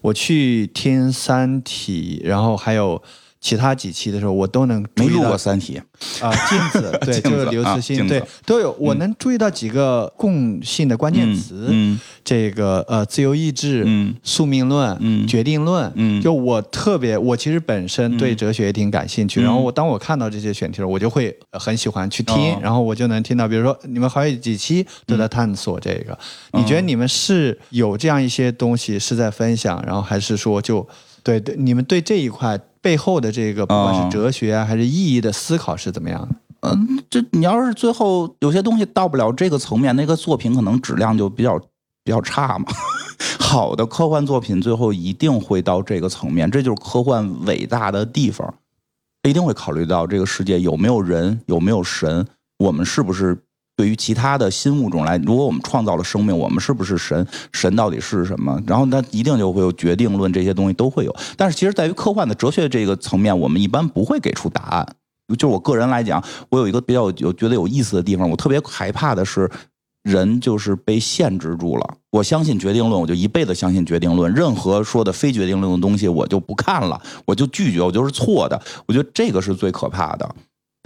我去听《三体》，然后还有其他几期的时候，我都能注意到没录过《三体》啊，镜子 对，子就是刘慈欣，啊对，都有，我能注意到几个共性的关键词，嗯这个呃，自由意志，嗯。宿命论，嗯。决定论，嗯。就我特别，我其实本身对哲学也挺感兴趣，嗯。然后我当我看到这些选题的时候，我就会呃很喜欢去听，哦。然后我就能听到，比如说你们还有几期都在探索这个，你觉得你们是有这样一些东西是在分享，然后还是说就对对，你们对这一块背后的这个不管哦是哲学啊还是意义的思考是怎么样的？嗯，这你要是最后有些东西到不了这个层面，那个作品可能质量就比较比较差嘛。好的科幻作品最后一定会到这个层面，这就是科幻伟大的地方。一定会考虑到这个世界有没有人，有没有神，我们是不是对于其他的新物种来，如果我们创造了生命，我们是不是神？神到底是什么？然后那一定就会有决定论，这些东西都会有。但是其实在于科幻的哲学这个层面，我们一般不会给出答案。就我个人来讲，我有一个比较有觉得有意思的地方，我特别害怕的是。人就是被限制住了。我相信决定论，我就一辈子相信决定论。任何说的非决定论的东西，我就不看了，我就拒绝，我就是错的。我觉得这个是最可怕的。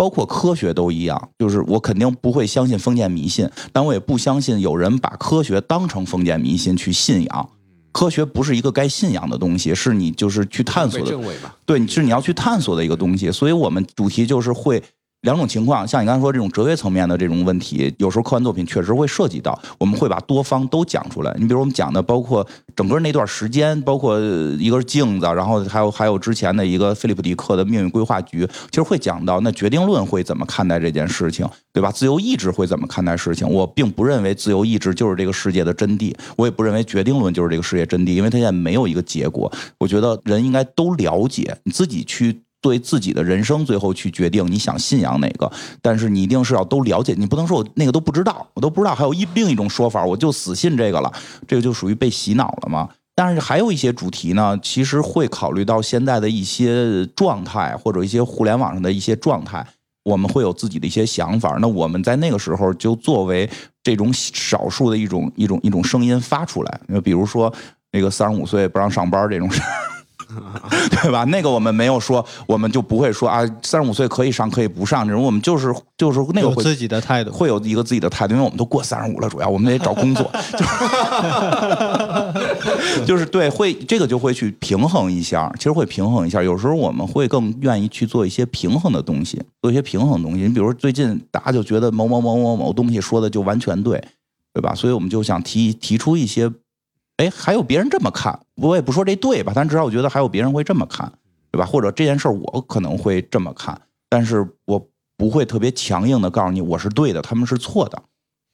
包括科学都一样，就是我肯定不会相信封建迷信，但我也不相信有人把科学当成封建迷信去信仰。科学不是一个该信仰的东西，是你就是去探索的对，是你要去探索的一个东西。所以我们主题就是会两种情况，像你刚才说这种哲学层面的这种问题，有时候科幻作品确实会涉及到，我们会把多方都讲出来。你比如我们讲的，包括整个那段时间，包括一个镜子，然后还有还有之前的一个菲利普迪克的命运规划局，其实会讲到那决定论会怎么看待这件事情，对吧？自由意志会怎么看待事情？我并不认为自由意志就是这个世界的真谛，我也不认为决定论就是这个世界真谛，因为它现在没有一个结果。我觉得人应该都了解，你自己去对自己的人生最后去决定你想信仰哪个，但是你一定是要都了解，你不能说我那个都不知道，我都不知道还有一另一种说法，我就死信这个了，这个就属于被洗脑了嘛。但是还有一些主题呢，其实会考虑到现在的一些状态，或者一些互联网上的一些状态，我们会有自己的一些想法。那我们在那个时候就作为这种少数的一种一种一种声音发出来，比如说那个三十五岁不让上班这种事儿。对吧？那个我们没有说，我们就不会说啊，三十五岁可以上，可以不上这种，我们就是就是那个会有自己的态度，会有一个自己的态度，因为我们都过三十五了，主要我们得找工作，就是 就是对，会这个就会去平衡一下，其实会平衡一下。有时候我们会更愿意去做一些平衡的东西，做一些平衡的东西。你比如说最近大家就觉得某某某某某东西说的就完全对，对吧？所以我们就想提提出一些，哎，还有别人这么看，我也不说这对吧，但至少我觉得还有别人会这么看，对吧？或者这件事儿我可能会这么看，但是我不会特别强硬的告诉你我是对的，他们是错的。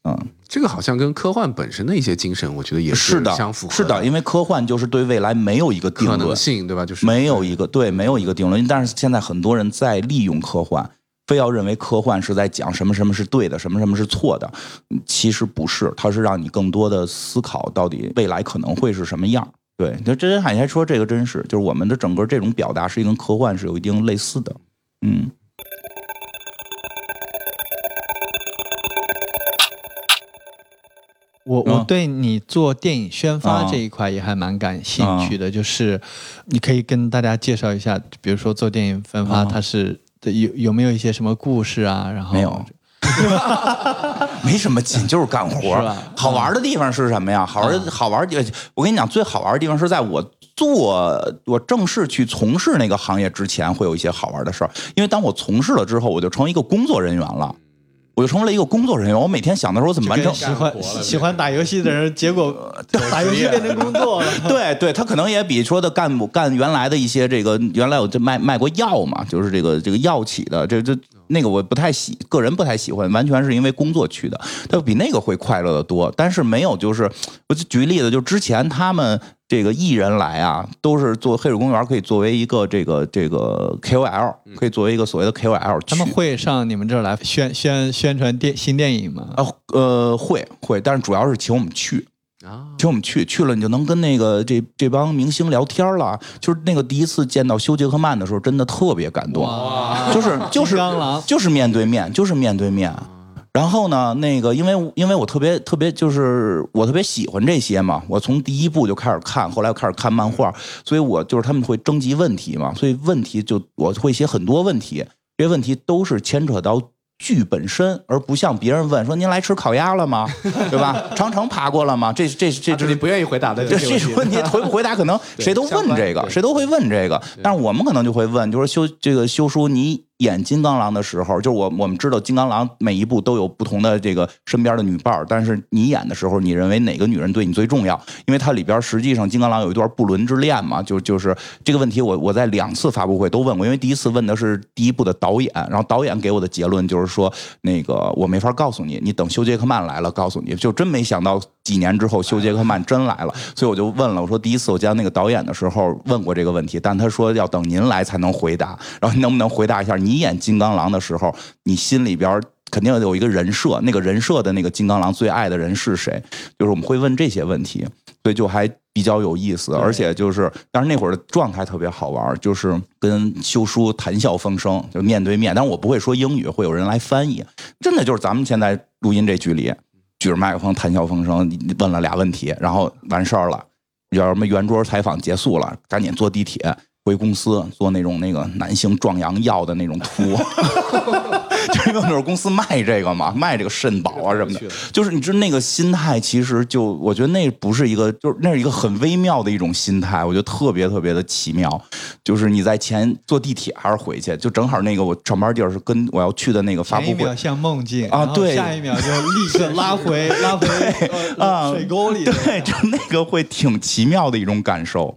嗯，这个好像跟科幻本身的一些精神，我觉得也是的，相符合是的，因为科幻就是对未来没有一个定可能论，性，对吧？就是没有一个对，没有一个定论。但是现在很多人在利用科幻，非要认为科幻是在讲什么什么是对的，什么什么是错的。嗯其实不是，它是让你更多的思考到底未来可能会是什么样。对，就真真海还说这个真是，就是我们的整个这种表达是跟科幻是有一定类似的。嗯，我我嗯对你做电影宣发啊这一块也还蛮感兴趣的，就是你可以跟大家介绍一下，比如说做电影分发，啊它是有有没有一些什么故事啊？然后没有 没什么劲，就是干活。好玩的地方是什么呀？好玩的好玩的，我跟你讲，最好玩的地方是在我做我正式去从事那个行业之前，会有一些好玩的事儿。因为当我从事了之后，我就成为一个工作人员了。我就成为了一个工作人员，我每天想的时候怎么完成喜欢喜欢打游戏的人，结果打游戏变成工作了。对对，他可能也比说的干干原来的一些这个原来我就卖卖过药嘛，就是这个这个药企的，这这那个我不太喜，个人不太喜欢，完全是因为工作去的，它比那个会快乐的多。但是没有，就是我就举个例子，就之前他们这个艺人来啊，都是做黑水公园可以作为一个这个这个 KOL，可以作为一个所谓的 KOL 去。他们会上你们这儿来宣宣宣传电新电影吗？啊呃会会，但是主要是请我们去。啊，请我们去，去了你就能跟那个这这帮明星聊天了。就是那个第一次见到休·杰克曼的时候，真的特别感动，就是就是就是面对面，就是面对面。然后呢，那个因为因为我特别特别就是我特别喜欢这些嘛，我从第一部就开始看，后来我开始看漫画，所以我就是他们会征集问题嘛，所以问题就我会写很多问题，这些问题都是牵扯到。剧本身，而不像别人问说：“您来吃烤鸭了吗？对吧？长城爬过了吗？”这这这这你不愿意回答的这这种问题回不 回答，可能谁都问这个，谁都会问这个。但是我们可能就会问，就是修这个修书，你演金刚狼的时候，就是我我们知道金刚狼每一部都有不同的这个身边的女伴儿，但是你演的时候，你认为哪个女人对你最重要？因为它里边实际上金刚狼有一段不伦之恋嘛，就就是这个问题，我我在两次发布会都问过，因为第一次问的是第一部的导演，然后导演给我的结论就是说，那个我没法告诉你，你等休·杰克曼来了告诉你，就真没想到几年之后休·杰克曼真来了，所以我就问了，我说第一次我见那个导演的时候问过这个问题，但他说要等您来才能回答，然后你能不能回答一下，你演金刚狼的时候，你心里边肯定有一个人设，那个人设的那个金刚狼最爱的人是谁？就是我们会问这些问题，所以就还比较有意思，而且就是，但是那会儿的状态特别好玩，就是跟修书谈笑风生，就面对面，但是我不会说英语，会有人来翻译，真的就是咱们现在录音这距离，举着麦克风谈笑风生，问了俩问题，然后完事儿了，要什么圆桌采访结束了，赶紧坐地铁。回公司做那种那个男性壮阳药的那种图，因为那会儿公司卖这个嘛，卖这个肾宝啊什么的，就是你知道那个心态，其实就我觉得那不是一个，就是那是一个很微妙的一种心态，我觉得特别特别的奇妙。就是你在前坐地铁还是回去，就正好那个我上班地儿是跟我要去的那个发布会前一秒像梦境啊对下一秒就立刻拉回拉回 呃啊水沟里。对，就那个会挺奇妙的一种感受。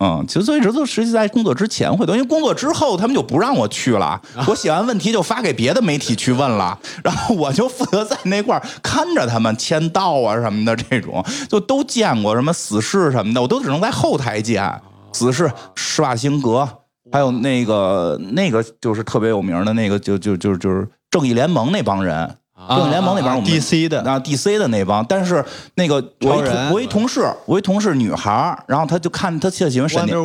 嗯，其实所以这都实际在工作之前会多，因为工作之后他们就不让我去了，我写完问题就发给别的媒体去问了，然后我就负责在那块儿看着他们签到啊什么的，这种就都见过什么死侍什么的，我都只能在后台见死侍、施瓦辛格，还有那个那个就是特别有名的那个，就就就就是正义联盟那帮人。正义联盟那帮我们 DC 的啊，DC 的那帮，但是那个我一同我一同事，我一同事女孩儿然后她就看她特喜欢闪电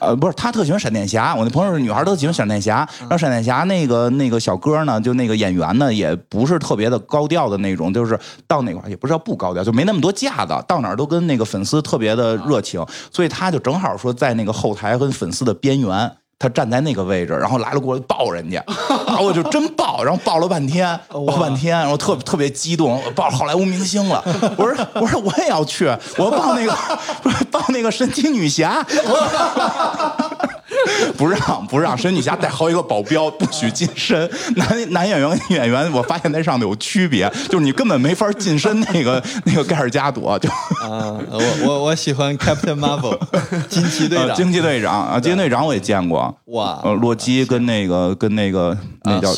呃，不是，她特喜欢闪电侠。我那朋友是女孩儿，都喜欢闪电侠。然后闪电侠那个那个小哥呢，就那个演员呢，也不是特别的高调的那种，就是到哪块儿也不知道不高调，就没那么多架子，到哪儿都跟那个粉丝特别的热情，所以他就正好说在那个后台跟粉丝的边缘。他站在那个位置，然后来了过来抱人家，然后我就真抱，然后抱了半天，抱半天，然后特特别激动，抱好莱坞明星了。我说我说我也要去，我要抱那个不是抱那个神奇女侠。不 让不让，神女侠带好几个保镖，不许近身。男男演员跟女演员，我发现那上头有区别，就是你根本没法近身那个 那个盖尔加朵，就啊，我我我喜欢 Captain Marvel 惊奇队长呃惊奇队长啊，惊奇队长我也见过。哇呃，洛基跟那个跟那个那啊叫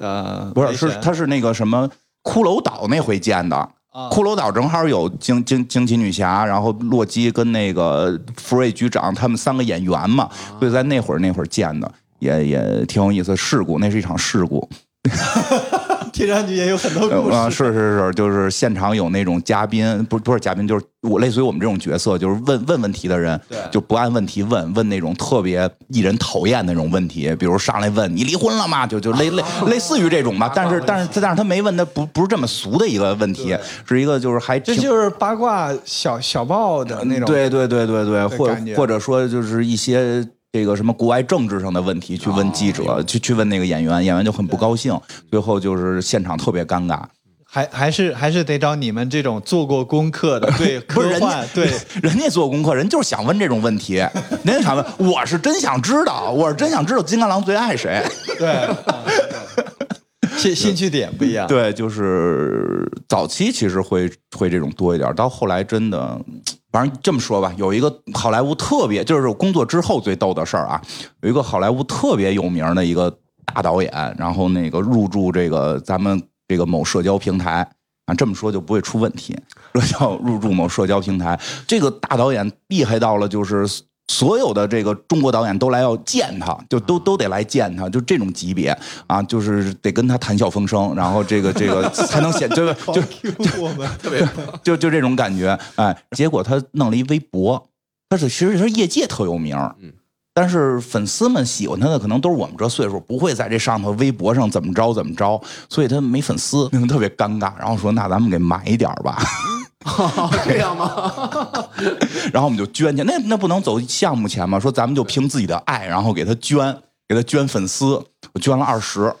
呃不是是他是那个什么骷髅岛那回见的。啊骷髅岛正好有惊惊惊奇女侠，然后洛基跟那个福瑞局长他们三个演员嘛，所以在那会儿那会儿见的，也也挺有意思。事故，那是一场事故，听上去也有很多故啊，事。是是是，就是现场有那种嘉宾，不不是嘉宾，就是我类似于我们这种角色，就是问问问题的人对，就不按问题问，问那种特别艺人讨厌那种问题，比如上来问你离婚了吗？就就类类 类似于这种吧，但是但是但是他没问他不不是这么俗的一个问题，是一个就是还这就是八卦小小报的那种，对对对对对，或或者说就是一些这个什么国外政治上的问题去问记哦者，去去问那个演员，演员就很不高兴，最后就是现场特别尴尬。还还是还是得找你们这种做过功课的，对 科幻，对 人家做功课，人就是想问这种问题，人家想问，我是真想知道，我是真想知道金刚狼最爱谁。对，啊对兴兴趣点不一样。对，就是早期其实会会这种多一点，到后来真的，反正这么说吧，有一个好莱坞特别，就是工作之后最逗的事儿啊，有一个好莱坞特别有名的一个大导演，然后那个入驻这个咱们这个某社交平台啊，这么说就不会出问题。说要入驻某社交平台，这个大导演厉害到了，就是所有的这个中国导演都来要见他，就都都得来见他，就这种级别啊，就是得跟他谈笑风生，然后这个这个 才能显，就就我们。特别就就这种感觉，哎，结果他弄了一微博，他是其实他业界特有名，嗯，但是粉丝们喜欢他的可能都是我们这岁数，不会在这上头微博上怎么着怎么着，所以他没粉丝，特别尴尬。然后说那咱们给买一点儿吧，这样吗？然后我们就捐钱，那那不能走项目钱吗？说咱们就凭自己的爱，然后给他捐，给他捐粉丝，我捐了二十。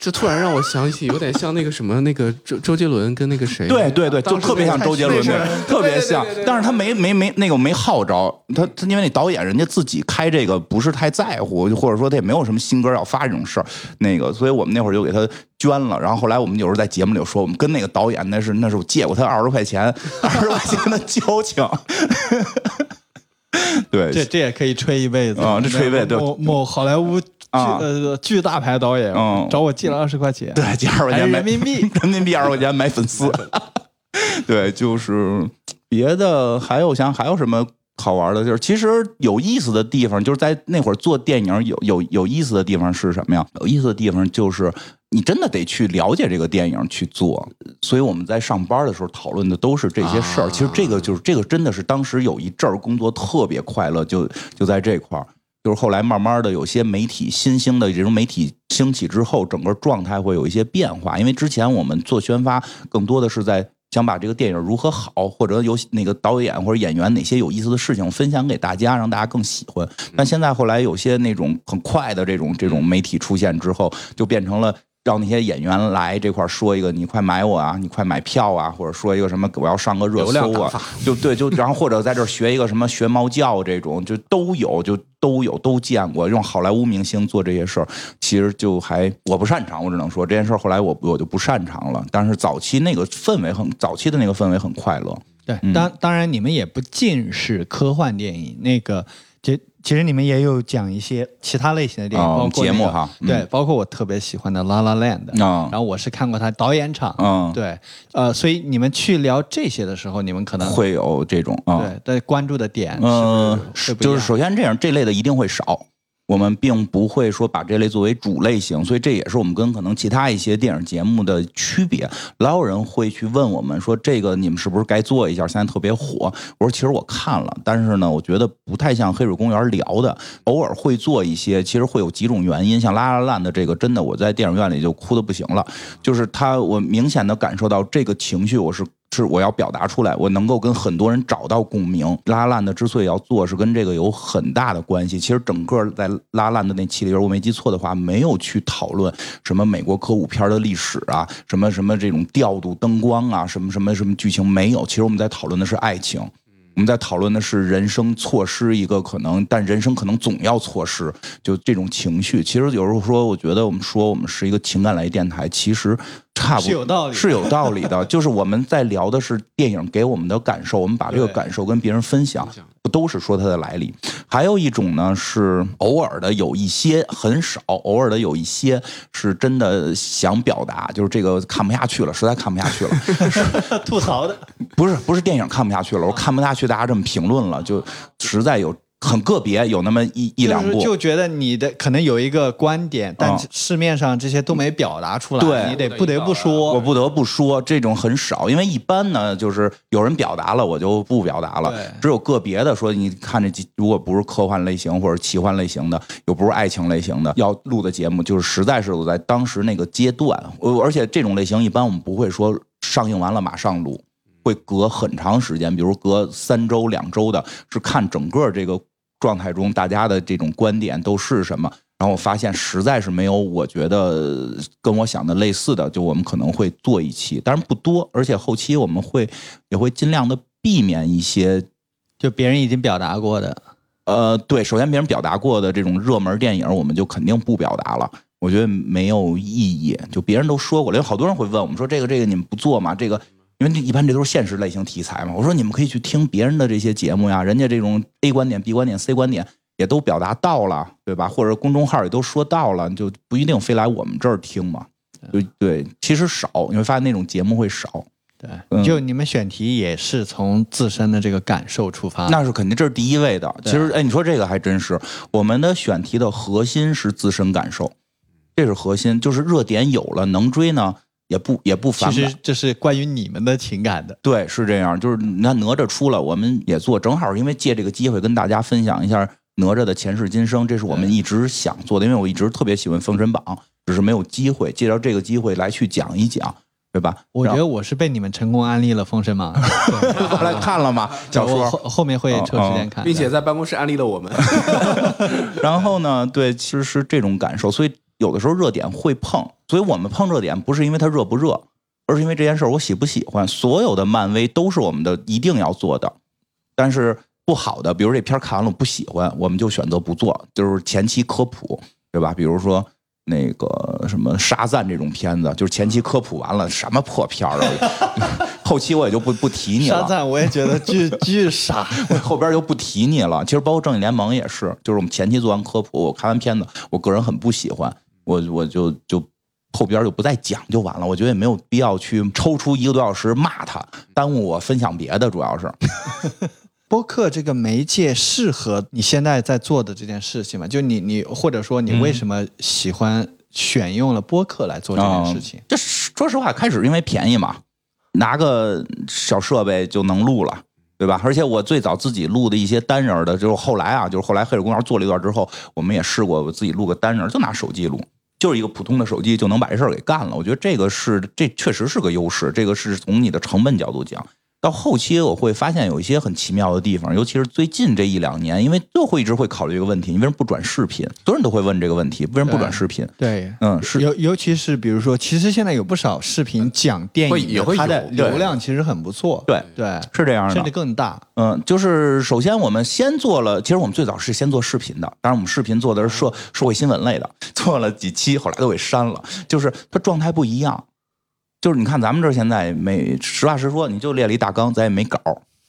这突然让我想起，有点像那个什么，那个周周杰伦跟那个谁，对对对，就特别像周杰伦那个的，特别像对对对对对。但是他没没没那个没号召他，他因为那导演人家自己开这个不是太在乎，或者说他也没有什么新歌要发这种事儿，那个，所以我们那会儿就给他捐了。然后后来我们有时候在节目里说，我们跟那个导演那是那是我借过他二十块钱，二十块钱的交情。对，这这也可以吹一辈子啊这吹一辈子某某好莱坞巨啊呃巨大牌导演嗯找我借了二十块钱，对，借二十块钱买人民币。人民币二十块钱买粉丝。对，就是别的还有想还有什么好玩的？就是其实有意思的地方，就是在那会儿做电影有有有意思的地方是什么呀？有意思的地方就是你真的得去了解这个电影去做。所以我们在上班的时候讨论的都是这些事儿。啊其实这个就是这个真的是当时有一阵儿工作特别快乐，就就在这块儿。就是后来慢慢的有些媒体新兴的这种媒体兴起之后，整个状态会有一些变化。因为之前我们做宣发，更多的是在想把这个电影如何好，或者有那个导演或者演员哪些有意思的事情分享给大家，让大家更喜欢。但现在后来有些那种很快的这种这种媒体出现之后，就变成了。让那些演员来这块儿说一个，你快买我啊，你快买票啊，或者说一个什么，我要上个热搜啊，就对，就然后或者在这儿学一个什么学猫叫这种，就都有，就都有都见过。用好莱坞明星做这些事儿，其实就还我不擅长，我只能说这件事儿后来我我就不擅长了。但是早期那个氛围很，早期的那个氛围很快乐。对，嗯当当然你们也不尽是科幻电影，那个其其实你们也有讲一些其他类型的电影，哦包括那个节目哈嗯对，包括我特别喜欢的《La La Land》，嗯然后我是看过他导演场，嗯，对，呃，所以你们去聊这些的时候，你们可能会有这种啊。对但关注的点是嗯不是就是首先这样，这类的一定会少。我们并不会说把这类作为主类型，所以这也是我们跟可能其他一些电影节目的区别。老有人会去问我们说：“这个你们是不是该做一下？现在特别火。”我说：“其实我看了，但是呢，我觉得不太像《黑水公园》聊的。偶尔会做一些，其实会有几种原因。像《拉拉烂》的这个，真的我在电影院里就哭的不行了。就是他，我明显的感受到这个情绪，我是是我要表达出来，我能够跟很多人找到共鸣。拉烂的之所以要做，是跟这个有很大的关系。其实整个在拉烂的那期里边，我没记错的话，没有去讨论什么美国科舞片的历史啊，什么什么这种调度、灯光啊，什么什么什么剧情没有。其实我们在讨论的是爱情。我们在讨论的是人生错失一个可能，但人生可能总要错失，就这种情绪。其实有时候说，我觉得我们说我们是一个情感类电台，其实差不是有道理是有道理的。就是我们在聊的是电影给我们的感受，我们把这个感受跟别人分享，不都是说它的来历。还有一种呢是偶尔的有一些很少，偶尔的有一些是真的想表达，就是这个看不下去了，实在看不下去了。吐槽的，不是不是电影看不下去了，我看不下去大家这么评论了，就实在有很个别有那么一一两部，就是就觉得你的可能有一个观点，但嗯。市面上这些都没表达出来，对。你得不得不说，我不得不说。这种很少，因为一般呢就是有人表达了我就不表达了。对，只有个别的说你看这几如果不是科幻类型或者奇幻类型的，又不是爱情类型的要录的节目，就是实在是我在当时那个阶段，呃而且这种类型一般我们不会说上映完了马上录。会隔很长时间，比如隔三周、两周的，是看整个这个状态中大家的这种观点都是什么。然后我发现实在是没有我觉得跟我想的类似的，就我们可能会做一期，当然不多，而且后期我们会也会尽量的避免一些就别人已经表达过的，呃，对，首先别人表达过的这种热门电影，我们就肯定不表达了。我觉得没有意义，就别人都说过了，有好多人会问我们说这个这个你们不做吗？这个因为这一般这都是现实类型题材嘛。我说你们可以去听别人的这些节目呀，人家这种 A 观点、B 观点、C 观点也都表达到了，对吧？或者公众号也都说到了，就不一定非来我们这儿听嘛。对对，其实少，你会发现那种节目会少。对，嗯就你们选题也是从自身的这个感受出发。那是肯定，这是第一位的。其实，哎，你说这个还真是，我们的选题的核心是自身感受，这是核心。就是热点有了，能追呢也不也不其反感实。这是关于你们的情感的。对，是这样。就是那哪吒出了，我们也做，正好因为借这个机会跟大家分享一下哪吒的前世今生，这是我们一直想做的，因为我一直特别喜欢《封神榜》，只是没有机会，借着这个机会来去讲一讲，对吧？我觉得我是被你们成功安利了《封神榜》后 后来看了嘛？小我说后后面会抽时间看的，并且在办公室安利了我们。然后呢，对，其实是这种感受，所以有的时候热点会碰，所以我们碰热点不是因为它热不热，而是因为这件事儿我喜不喜欢。所有的漫威都是我们的一定要做的，但是不好的，比如这片儿看完了我不喜欢，我们就选择不做，就是前期科普，对吧？比如说。那个什么沙赞这种片子，就是前期科普完了，什么破片儿啊，后期我也就不不提你了。沙赞，我也觉得巨 巨傻。我 后边就不提你了。其实包括正义联盟也是，就是我们前期做完科普，我看完片子，我个人很不喜欢，我我就就后边就不再讲就完了。我觉得也没有必要去抽出一个多小时骂他，耽误我分享别的，主要是。播客这个媒介适合你现在在做的这件事情吗？就你你或者说你为什么喜欢选用了播客来做这件事情？这说实话，开始因为便宜嘛，拿个小设备就能录了。对吧？而且我最早自己录的一些单人儿的，就是后来啊，就是后来黑水公园做了一段之后，我们也试过我自己录个单人，就拿手机录，就是一个普通的手机就能把这事儿给干了。我觉得这个是这确实是个优势，这个是从你的成本角度讲。到后期我会发现有一些很奇妙的地方，尤其是最近这一两年，因为就会一直会考虑一个问题：你为什么不转视频？所有人都会问这个问题，为什么不转视频？对，嗯，是尤尤其是比如说，其实现在有不少视频讲电影，会也会它的流量其实很不错，对对，是这样的，甚至更大。嗯，就是首先我们先做了，其实我们最早是先做视频的，当然我们视频做的是社社会新闻类的，做了几期，后来都给删了，就是它状态不一样。就是你看咱们这现在没，实话实说，你就列了一大纲，咱也没稿，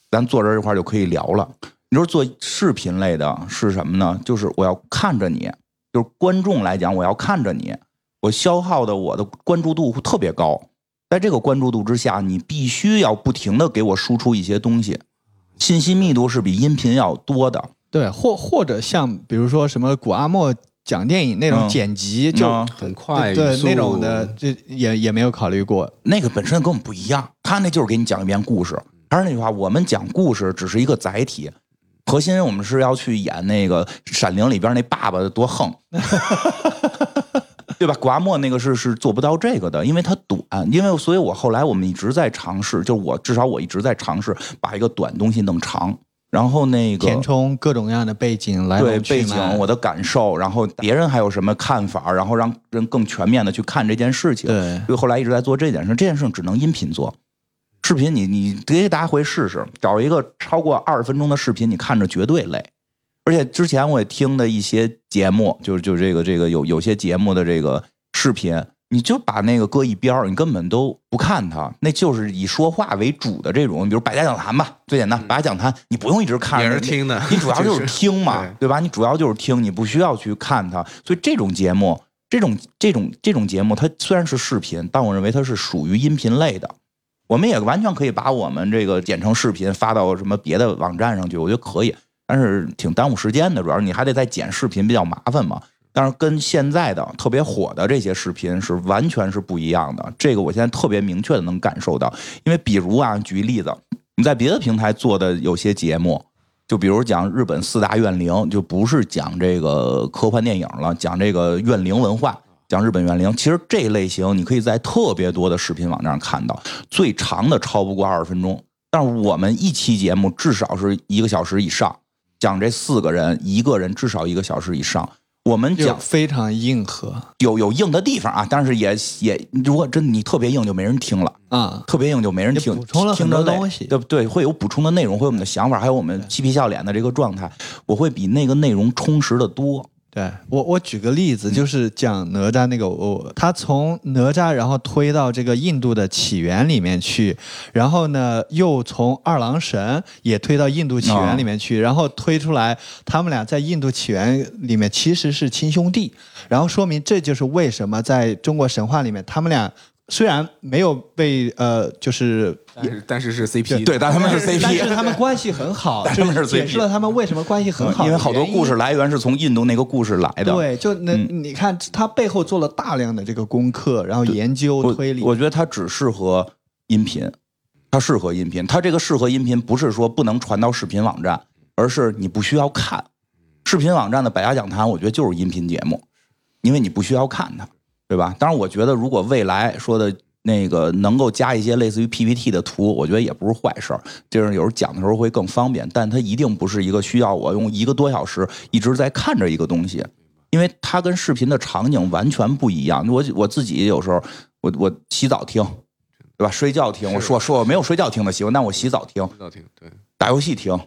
咱坐这儿一块就可以聊了。你说做视频类的是什么呢？就是我要看着你，就是观众来讲，我要看着你，我消耗的我的关注度特别高，在这个关注度之下，你必须要不停的给我输出一些东西。信息密度是比音频要多的。对，或或者像比如说什么古阿莫讲电影那种嗯剪辑，就嗯很快，对那种的，这也也没有考虑过。那个本身跟我们不一样，他那就是给你讲一遍故事。还是那句话，我们讲故事只是一个载体，核心我们是要去演那个《闪灵》里边那爸爸多横，对吧？古阿莫那个是是做不到这个的，因为它短。因为所以，我后来我们一直在尝试，就是我至少我一直在尝试把一个短东西弄长，然后那个填充各种各样的背景来对背景、我的感受，然后别人还有什么看法，然后让人更全面的去看这件事情。对所以后来一直在做这件事，这件事只能音频做。视频你你给大家回试试，找一个超过二十分钟的视频，你看着绝对累。而且之前我也听的一些节目，就是就这个这个有有些节目的这个视频，你就把那个搁一边儿，你根本都不看它，那就是以说话为主的这种，比如百家讲坛吧，最简单，百家讲坛你不用一直看着，也是听的你主要 就是听嘛，对对吧？你主要就是听，你不需要去看它。所以这种节目，这种这种这种节目，它虽然是视频，但我认为它是属于音频类的。我们也完全可以把我们这个剪成视频发到什么别的网站上去，我觉得可以，但是挺耽误时间的，主要是你还得再剪视频，比较麻烦嘛。但是跟现在的特别火的这些视频是完全是不一样的，这个我现在特别明确的能感受到。因为比如啊，举一例子，你在别的平台做的有些节目，就比如讲日本四大怨灵，就不是讲这个科幻电影了，讲这个怨灵文化，讲日本怨灵。其实这类型你可以在特别多的视频网站上看到，最长的超不过二十分钟。但是我们一期节目至少是一个小时以上，讲这四个人，一个人至少一个小时以上。我们讲非常硬核有有硬的地方啊，但是也也如果真你特别硬就没人听了。啊。特别硬就没人听，补充了很东西对不对？会有补充的内容，会有我们的想法，还有我们嬉皮笑脸的这个状态，我会比那个内容充实的多。对我，我举个例子，就是讲哪吒那个，我他从哪吒然后推到这个印度的起源里面去，然后呢又从二郎神也推到印度起源里面去，然后推出来他们俩在印度起源里面其实是亲兄弟，然后说明这就是为什么在中国神话里面他们俩虽然没有被呃就是但是但是是 CP，对，但他们是 CP，但是他们关系很好，他们是 CP 解释了他们为什么关系很好因，为好多故事来源是从印度那个故事来的。对，就那、你看他背后做了大量的这个功课，然后研究推理。我觉得它只适合音频，它适合音频。它这个适合音频，不是说不能传到视频网站，而是你不需要看。视频网站的百家讲坛，我觉得就是音频节目，因为你不需要看它，对吧？当然，我觉得如果未来说的那个能够加一些类似于 PPT 的图，我觉得也不是坏事儿，这样有时候讲的时候会更方便。但它一定不是一个需要我用一个多小时一直在看着一个东西，因为它跟视频的场景完全不一样。我我自己有时候我我洗澡听，对吧？睡觉听。我说说我没有睡觉听的习惯，但我洗澡听，洗澡听对，打游戏听，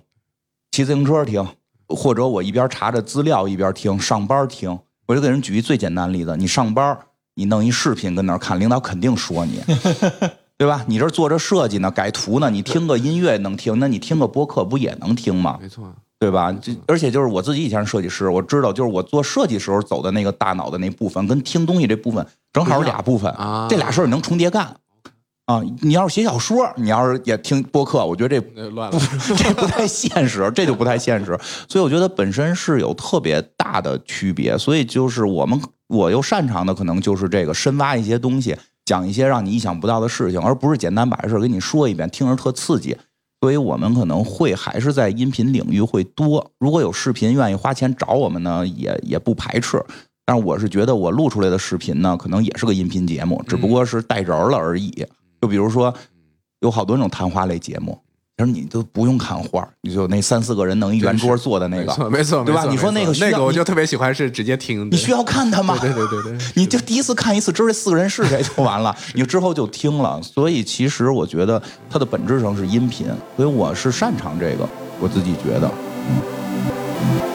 骑自行车听，或者我一边查着资料一边听，上班听。我就给人举一最简单的例子：你上班，你弄一视频跟那儿看，领导肯定说你，对吧？你这做着设计呢，改图呢，你听个音乐能听，那你听个播客不也能听吗？没错，对吧？这而且就是我自己以前是设计师，我知道，就是我做设计时候走的那个大脑的那部分，跟听东西这部分正好是俩部分啊这俩事儿你能重叠干啊。你要是写小说，你要是也听播客，我觉得这乱了。这不太现实，这就不太现实。所以我觉得本身是有特别大的区别。所以就是我们我又擅长的可能就是这个深挖一些东西，讲一些让你意想不到的事情，而不是简单把这事儿给你说一遍，听着特刺激。所以我们可能会还是在音频领域会多。如果有视频愿意花钱找我们呢，也也不排斥。但是我是觉得我录出来的视频呢，可能也是个音频节目，只不过是带人儿了而已。就比如说，有好多那种谈话类节目，其实你都不用看画，你就那三四个人能一圆桌坐的那个没错，个，没错，对吧你说那个那个，我就特别喜欢是直接听。你需要看他吗？对对对对对，你就第一次看一次，知道这四个人是谁就完了，你之后就听了。所以其实我觉得它的本质上是音频，所以我是擅长这个，我自己觉得。嗯